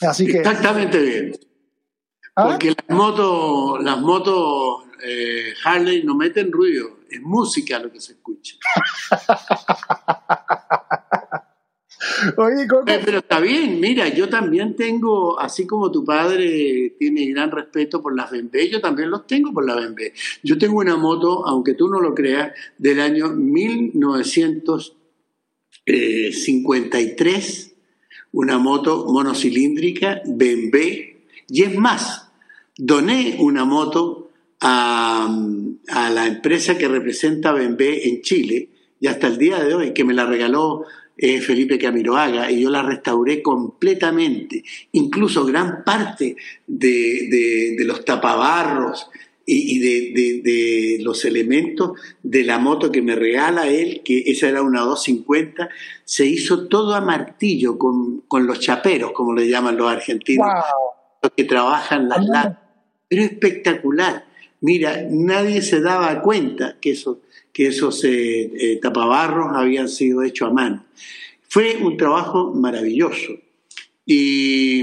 Así que, Exactamente bien. ¿Ah? Porque las motos, las motos eh, Harley no meten ruido, es música lo que se escucha. Eh, pero está bien, mira, yo también tengo, así como tu padre tiene gran respeto por las BMW, yo también los tengo por la BMW. Yo tengo una moto, aunque tú no lo creas, del año 1953, una moto monocilíndrica BMW, y es más, doné una moto a, a la empresa que representa BMW en Chile, y hasta el día de hoy, que me la regaló eh, Felipe Camiroaga, y yo la restauré completamente, incluso gran parte de, los tapabarros y, de, los elementos de la moto que me regala él, que esa era una 250, se hizo todo a martillo con, los chaperos, como le llaman los argentinos, los que trabajan las latas. Pero espectacular. Mira, nadie se daba cuenta que eso que esos eh, eh, tapabarros habían sido hechos a mano. Fue un trabajo maravilloso. Y,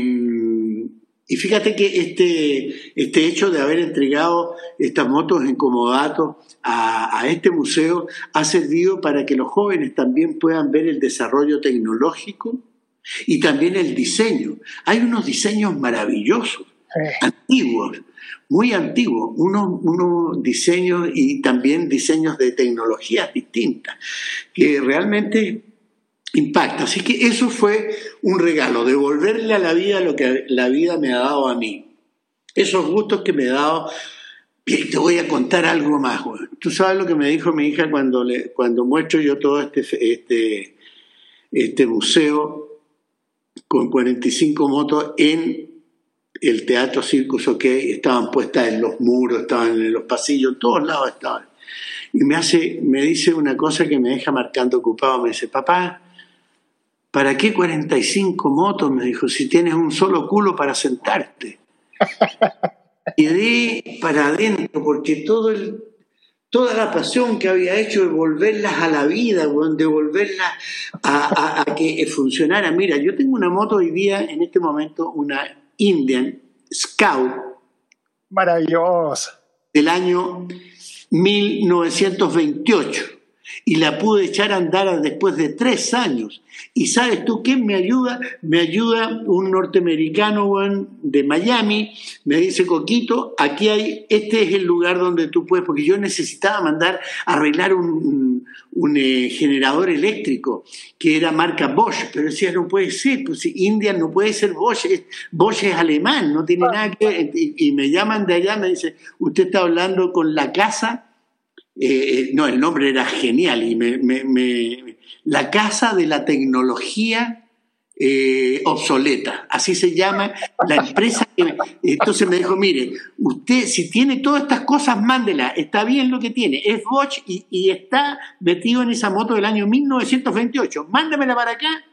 fíjate que este, este hecho de haber entregado estas motos en comodato a, este museo ha servido para que los jóvenes también puedan ver el desarrollo tecnológico y también el diseño. Hay unos diseños maravillosos, antiguos, muy antiguo, unos, diseños y también diseños de tecnologías distintas, que realmente impacta. Así que eso fue un regalo, devolverle a la vida lo que la vida me ha dado a mí. Esos gustos que me ha dado. te voy a contar algo más. Tú sabes lo que me dijo mi hija cuando, cuando muestro yo todo este, este, este museo con 45 motos en el Teatro Circus OK, estaban puestas en los muros, estaban en los pasillos, en todos lados estaban. Y me hace, me dice una cosa que me deja marcando ocupado, me dice, papá, ¿para qué 45 motos? Me dijo, si tienes un solo culo para sentarte. Y di para adentro, porque todo el, toda la pasión que había hecho de volverlas a la vida, de volverlas a, a, que funcionara. Mira, yo tengo una moto hoy día, en este momento, una Indian Scout. Maravillosa. Del año 1928 y la pude echar a andar después de tres años. ¿Y sabes tú quién me ayuda? Me ayuda un norteamericano de Miami, me dice, Coquito, aquí hay, este es el lugar donde tú puedes, porque yo necesitaba mandar a arreglar un, un, eh, generador eléctrico que era marca Bosch, pero decía, no puede ser, pues India no puede ser Bosch, Bosch es alemán, no tiene nada que ver. Y, y me llaman de allá, me dice, usted está hablando con la casa eh, eh, no, el nombre era genial y me, la Casa de la Tecnología eh, Obsoleta, así se llama la empresa. entonces me dijo, mire, usted si tiene todas estas cosas, mándela, está bien lo que tiene, es Bosch y, está metido en esa moto del año 1928, mándamela para acá,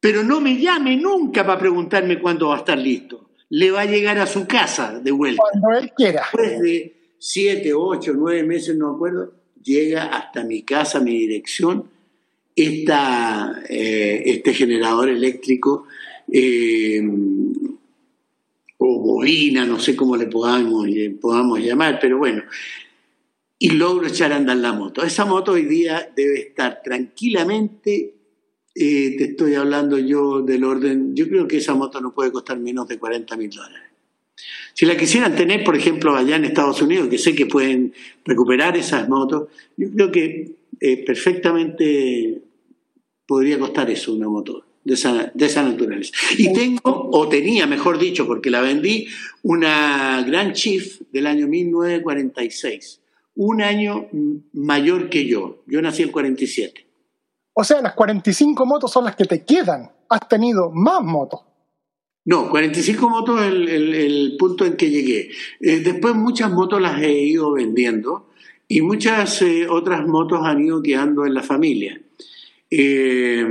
pero no me llame nunca para preguntarme cuándo va a estar listo. Le va a llegar a su casa de vuelta. Cuando él quiera siete, ocho, nueve meses, no acuerdo, llega hasta mi casa, mi dirección, esta, eh, este generador eléctrico eh, o bobina, no sé cómo le podamos, podamos llamar, pero bueno, y logro echar a andar la moto. Esa moto hoy día debe estar tranquilamente, eh, te estoy hablando yo del orden, yo creo que esa moto no puede costar menos de 40 mil dólares. Si la quisieran tener, por ejemplo, allá en Estados Unidos, que sé que pueden recuperar esas motos, yo creo que eh, perfectamente podría costar eso una moto de esa, de esa naturaleza. Y tengo, o tenía, mejor dicho, porque la vendí, una Grand Chief del año 1946, un año mayor que yo. Yo nací en 47. O sea, las 45 motos son las que te quedan. Has tenido más motos. No, 45 motos es el, punto en que llegué. Eh, después muchas motos las he ido vendiendo y muchas eh, otras motos han ido quedando en la familia. Eh,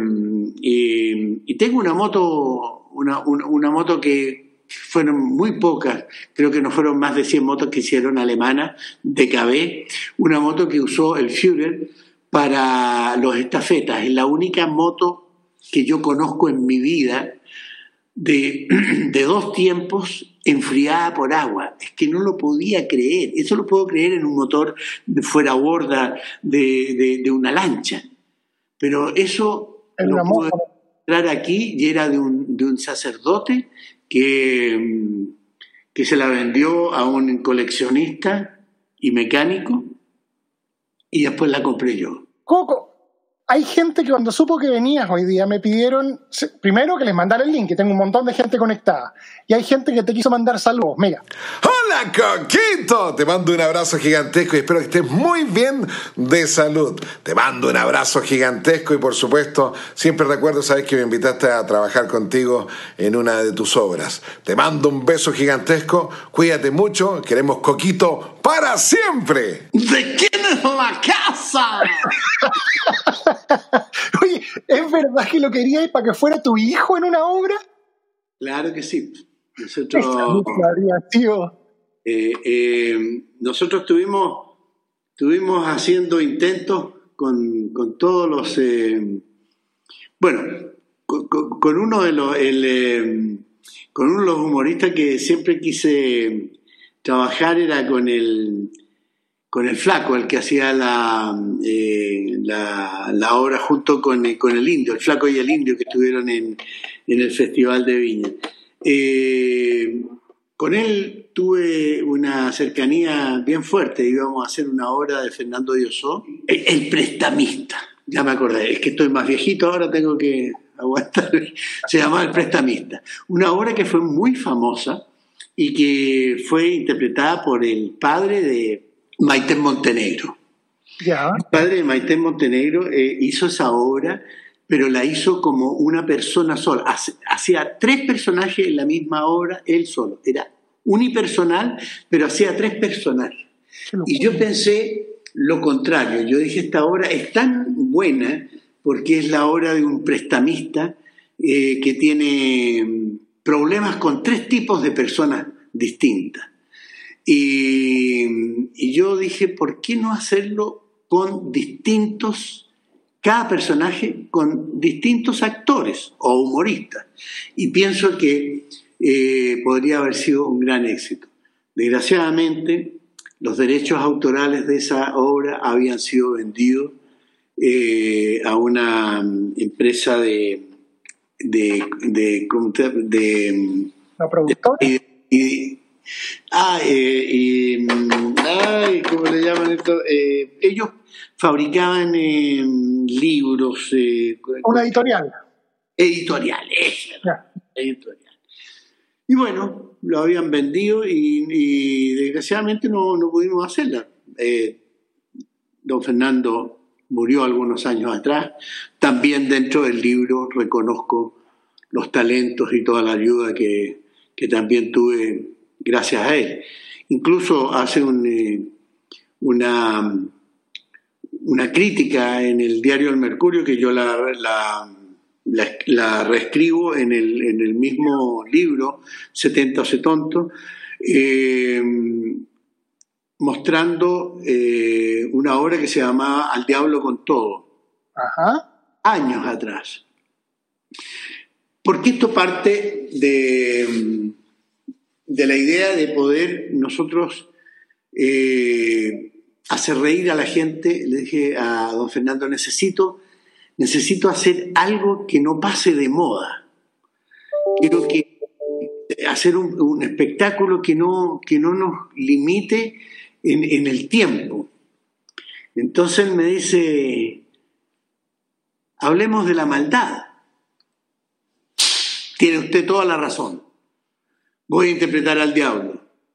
y, tengo una moto, una, una, moto que fueron muy pocas, creo que no fueron más de 100 motos que hicieron alemanas de KB, una moto que usó el Führer para los estafetas, es la única moto que yo conozco en mi vida de, dos tiempos enfriada por agua. Es que no lo podía creer. Eso lo puedo creer en un motor de fuera borda de, una lancha. Pero eso lo puedo entrar aquí y era de un, de un sacerdote que, que se la vendió a un coleccionista y mecánico y después la compré yo. Coco, hay gente que cuando supo que venías hoy día me pidieron, primero que les mandara el link, que tengo un montón de gente conectada. Y hay gente que te quiso mandar saludos. Mira. Hola, Coquito. Te mando un abrazo gigantesco y espero que estés muy bien de salud. Te mando un abrazo gigantesco y por supuesto, siempre recuerdo, sabes que me invitaste a trabajar contigo en una de tus obras. Te mando un beso gigantesco. Cuídate mucho. Queremos Coquito para siempre. ¿De quién es la casa? Oye, ¿es verdad que lo querías para que fuera tu hijo en una obra? Claro que sí. Nosotros, eh, eh, nosotros estuvimos, estuvimos haciendo intentos con, con todos los... Eh, bueno, con, uno de los... El, con uno de los humoristas que siempre quise trabajar era con el con el flaco, el que hacía la, eh, la, obra junto con, con, el indio, el flaco y el indio que estuvieron en, en el Festival de Viña. Eh, con él tuve una cercanía bien fuerte, íbamos a hacer una obra de Fernando Diosó, el, el prestamista, ya me acordé, es que estoy más viejito, ahora tengo que aguantar, se llamaba El prestamista, una obra que fue muy famosa y que fue interpretada por el padre de Maite Montenegro. Ya. El padre de Maite Montenegro eh, hizo esa obra pero la hizo como una persona sola. Hacía tres personajes en la misma obra, él solo. Era unipersonal, pero hacía tres personajes. Y yo pensé lo contrario. Yo dije, esta obra es tan buena porque es la obra de un prestamista eh, que tiene problemas con tres tipos de personas distintas. Y, y, yo dije, ¿por qué no hacerlo con distintos, cada personaje con distintos actores o humoristas? Y pienso que eh, podría haber sido un gran éxito. Desgraciadamente, los derechos autorales de esa obra habían sido vendidos eh, a una empresa de... de, de, de, ¿La productora? y, ah, eh, y, ay, ¿cómo le llaman esto? Eh, ellos fabricaban eh, libros. Eh, una editorial. Editorial, esa, editorial. Y bueno, lo habían vendido y, desgraciadamente no, no, pudimos hacerla. Eh, don Fernando murió algunos años atrás. También dentro del libro reconozco los talentos y toda la ayuda que, que también tuve gracias a él. Incluso hace eh, una, una crítica en el diario El Mercurio que yo la, la la, la reescribo en el, en el, mismo libro, 70 o tonto, eh, mostrando eh, una obra que se llamaba Al Diablo con Todo, Ajá. años atrás. Porque esto parte de, de la idea de poder nosotros eh, hacer reír a la gente. Le dije a don Fernando, necesito necesito hacer algo que no pase de moda. Quiero que hacer un, espectáculo que no, que no nos limite en, en, el tiempo. Entonces me dice, hablemos de la maldad. Tiene usted toda la razón. Voy a interpretar al diablo.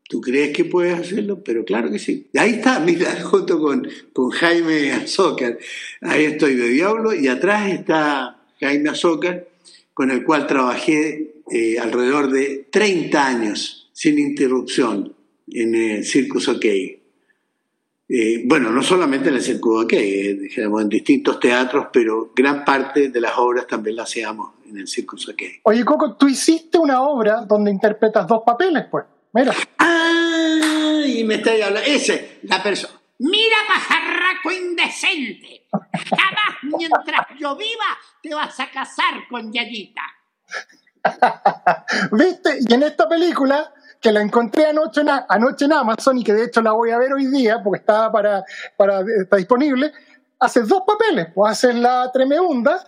¿Tú crees que puedes hacerlo? Pero claro que sí. Ahí está, mira, junto con, con Jaime Azócar. Ahí estoy de Diablo y atrás está Jaime Azócar, con el cual trabajé eh, alrededor de 30 años sin interrupción en el Circus OK. Eh, bueno, no solamente en el Circus OK, eh, en distintos teatros, pero gran parte de las obras también las hacíamos en el Circus OK. Oye, Coco, tú hiciste una obra donde interpretas dos papeles, pues. Mira. Ah, y me está hablando. Ese, la persona. Mira, pajarraco indecente. Jamás mientras yo viva te vas a casar con Yayita. ¿Viste? Y en esta película, que la encontré anoche en, anoche en Amazon y que de hecho la voy a ver hoy día porque estaba para, para está disponible, haces dos papeles. Pues haces la tremenda.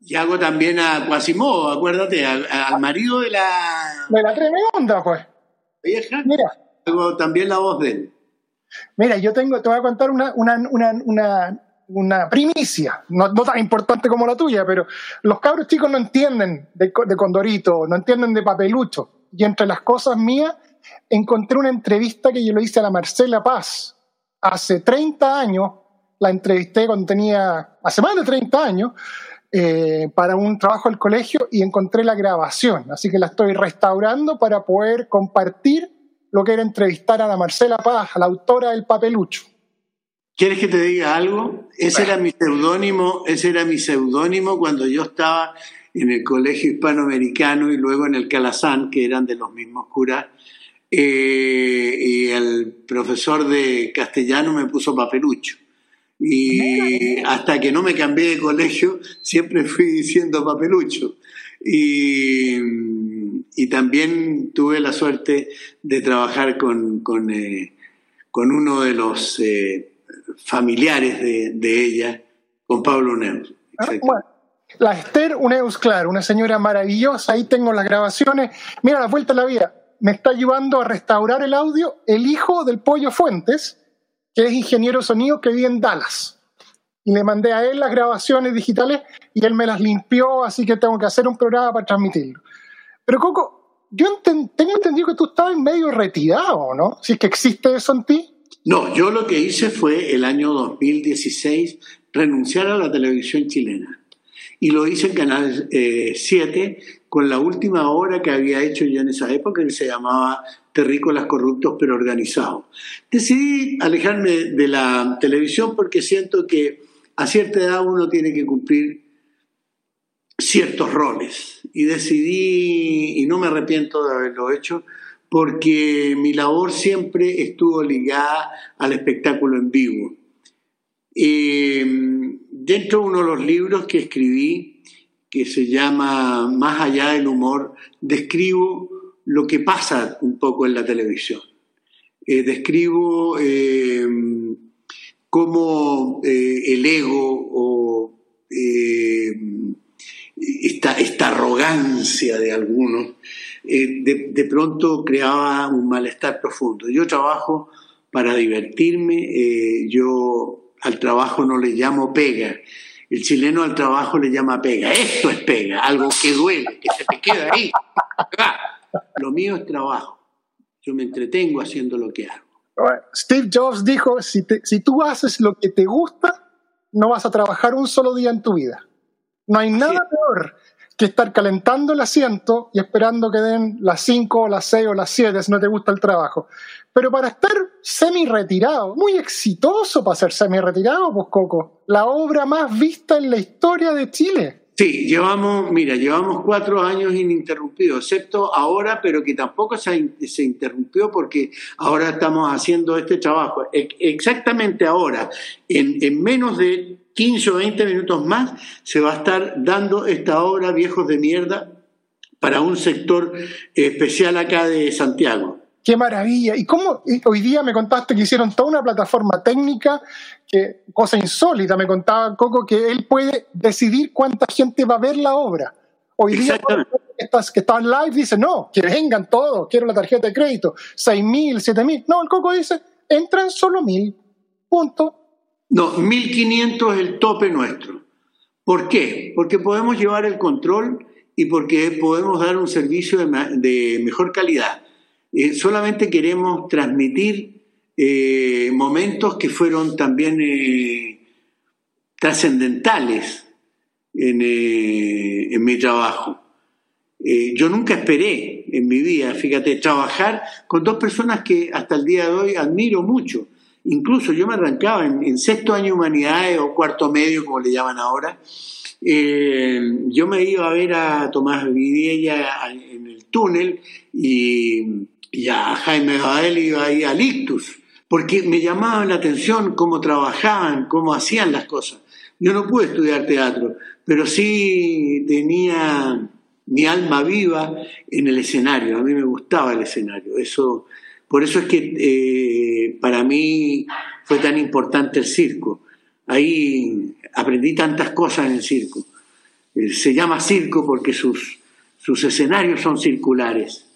Y hago también a Quasimodo, acuérdate, al, al marido de la. De la tremenda, pues. Vieja, Mira. Hago también la voz de él. Mira, yo tengo, te voy a contar una, una, una, una, una primicia, no, no, tan importante como la tuya, pero los cabros chicos no entienden de, de Condorito, no entienden de Papelucho. Y entre las cosas mías, encontré una entrevista que yo le hice a la Marcela Paz hace 30 años, la entrevisté cuando tenía, hace más de 30 años, eh, para un trabajo del colegio y encontré la grabación, así que la estoy restaurando para poder compartir lo que era entrevistar a la Marcela Paz, a la autora del papelucho. ¿Quieres que te diga algo? Ese era mi seudónimo, ese era mi seudónimo cuando yo estaba en el colegio hispanoamericano y luego en el Calazán, que eran de los mismos curas, eh, y el profesor de castellano me puso papelucho. Y hasta que no me cambié de colegio, siempre fui diciendo papelucho. Y, y también tuve la suerte de trabajar con, con, eh, con uno de los eh, familiares de, de, ella, con Pablo Neus. Ah, la Esther Uneus, claro, una señora maravillosa, ahí tengo las grabaciones. Mira, la vuelta a la vida, me está ayudando a restaurar el audio el hijo del Pollo Fuentes, que es ingeniero sonido que vive en Dallas. Y le mandé a él las grabaciones digitales y él me las limpió, así que tengo que hacer un programa para transmitirlo. Pero Coco, yo tengo entendido que tú estabas medio retirado, ¿no? Si es que existe eso en ti. No, yo lo que hice fue el año 2016 renunciar a la televisión chilena y lo hice en Canal 7 con la última obra que había hecho yo en esa época, que se llamaba Terrícolas Corruptos pero Organizados. Decidí alejarme de la televisión porque siento que a cierta edad uno tiene que cumplir ciertos roles y decidí, y no me arrepiento de haberlo hecho, porque mi labor siempre estuvo ligada al espectáculo en vivo. Eh, dentro de uno de los libros que escribí, que se llama Más allá del humor, describo lo que pasa un poco en la televisión. Eh, describo eh, cómo el ego o esta, esta, arrogancia de algunos de, de, pronto creaba un malestar profundo. Yo trabajo para divertirme, yo al trabajo no le llamo pega. El chileno al trabajo le llama pega. Esto es pega, algo que duele, que se te queda ahí. Lo mío es trabajo. Yo me entretengo haciendo lo que hago. Steve Jobs dijo, si, si tú haces lo que te gusta, no vas a trabajar un solo día en tu vida. No hay nada peor que estar calentando el asiento y esperando que den las 5 o las 6 o las 7 si no te gusta el trabajo. Pero para estar semi-retirado, muy exitoso para ser semi-retirado, pues Coco, la obra más vista en la historia de Chile. Sí, llevamos, mira, llevamos cuatro años ininterrumpidos, excepto ahora, pero que tampoco se, se interrumpió porque ahora estamos haciendo este trabajo. Exactamente ahora, en, en menos de 15 o 20 minutos más, se va a estar dando esta obra Viejos de Mierda para un sector especial acá de Santiago. Qué maravilla. ¿Y cómo hoy día me contaste que hicieron toda una plataforma técnica, que cosa insólita, me contaba Coco, que él puede decidir cuánta gente va a ver la obra. Hoy día que estás, que en live dice, no, que vengan todos, quiero la tarjeta de crédito, seis mil, siete mil. No, el Coco dice, entran solo mil. Punto. No, 1500 es el tope nuestro. ¿Por qué? Porque podemos llevar el control y porque podemos dar un servicio de mejor calidad eh, solamente queremos transmitir eh, momentos que fueron también eh, trascendentales en, en, mi trabajo. yo nunca esperé en mi vida, fíjate, trabajar con dos personas que hasta el día de hoy admiro mucho. Incluso yo me arrancaba en, sexto año de humanidades o cuarto medio, como le llaman ahora. yo me iba a ver a Tomás Vidiella en el túnel y y a Jaime Bael iba ahí a Lictus, porque me llamaban la atención cómo trabajaban, cómo hacían las cosas. Yo no pude estudiar teatro, pero sí tenía mi alma viva en el escenario, a mí me gustaba el escenario, eso, por eso es que eh, para mí fue tan importante el circo. Ahí aprendí tantas cosas en el circo. Eh, se llama circo porque sus, sus escenarios son circulares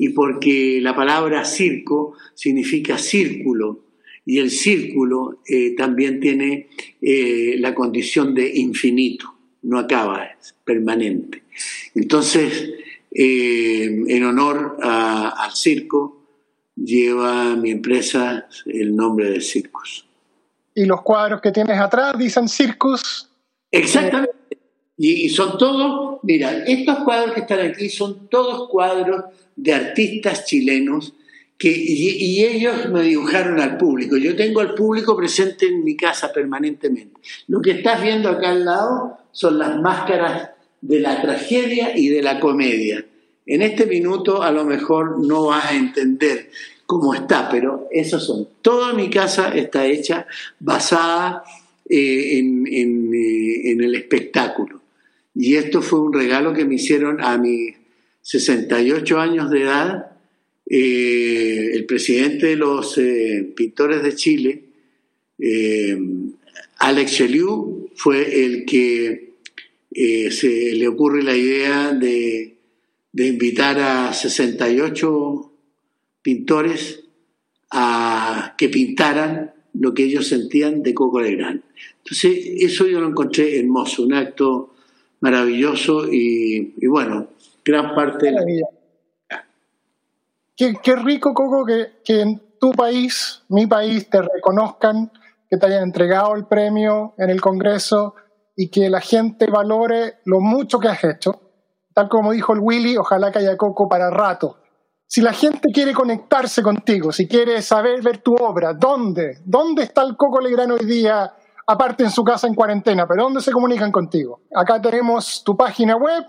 y porque la palabra circo significa círculo y el círculo eh, también tiene eh, la condición de infinito, no acaba, es permanente. Entonces, eh, en honor al circo, lleva mi empresa el nombre de Circus. ¿Y los cuadros que tienes atrás dicen Circus? Exactamente. Y, son todos, mira, estos cuadros que están aquí son todos cuadros de artistas chilenos que, y, ellos me dibujaron al público. Yo tengo al público presente en mi casa permanentemente. Lo que estás viendo acá al lado son las máscaras de la tragedia y de la comedia. En este minuto a lo mejor no vas a entender cómo está, pero esos son. Toda mi casa está hecha basada eh, eh, en el espectáculo. Y esto fue un regalo que me hicieron a mi 68 años de edad, eh, el presidente de los eh, pintores de Chile, eh, Alex Cheliu, fue el que se le ocurre la idea de, invitar a 68 pintores a que pintaran lo que ellos sentían de Coco Legrand. Entonces, eso yo lo encontré hermoso, un acto maravilloso y bueno, gran parte de. Qué, rico, Coco, que, que, en tu país, mi país, te reconozcan, que te hayan entregado el premio en el Congreso y que la gente valore lo mucho que has hecho. Tal como dijo el Willy, ojalá que haya coco para rato. Si la gente quiere conectarse contigo, si quiere saber ver tu obra, ¿dónde? ¿Dónde está el Coco Legrano hoy día? Aparte en su casa en cuarentena, pero ¿dónde se comunican contigo? Acá tenemos tu página web,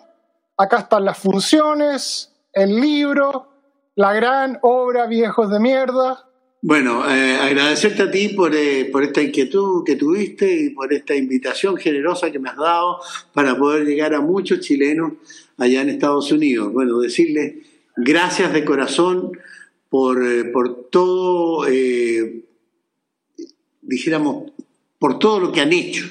acá están las funciones, el libro, la gran obra Viejos de Mierda. Bueno, eh, agradecerte a ti por, eh, por esta inquietud que tuviste y por esta invitación generosa que me has dado para poder llegar a muchos chilenos allá en Estados Unidos. Bueno, decirles gracias de corazón por, eh, por todo, dijéramos, por todo lo que han hecho,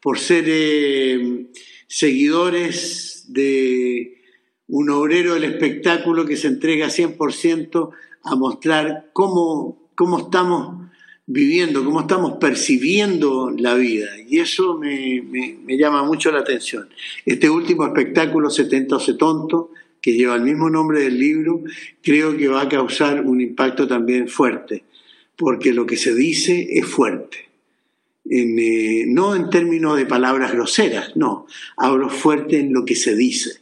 por ser eh, seguidores de un obrero del espectáculo que se entrega 100% a mostrar cómo, cómo estamos viviendo, cómo estamos percibiendo la vida. Y eso me, me, me llama mucho la atención. Este último espectáculo, 70 o Tonto, que lleva el mismo nombre del libro, creo que va a causar un impacto también fuerte, porque lo que se dice es fuerte. En, eh, no en términos de palabras groseras, no, hablo fuerte en lo que se dice,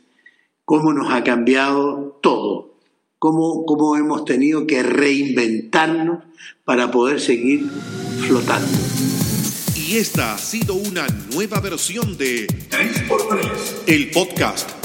cómo nos ha cambiado todo, cómo, cómo hemos tenido que reinventarnos para poder seguir flotando. Y esta ha sido una nueva versión de 3x3, el podcast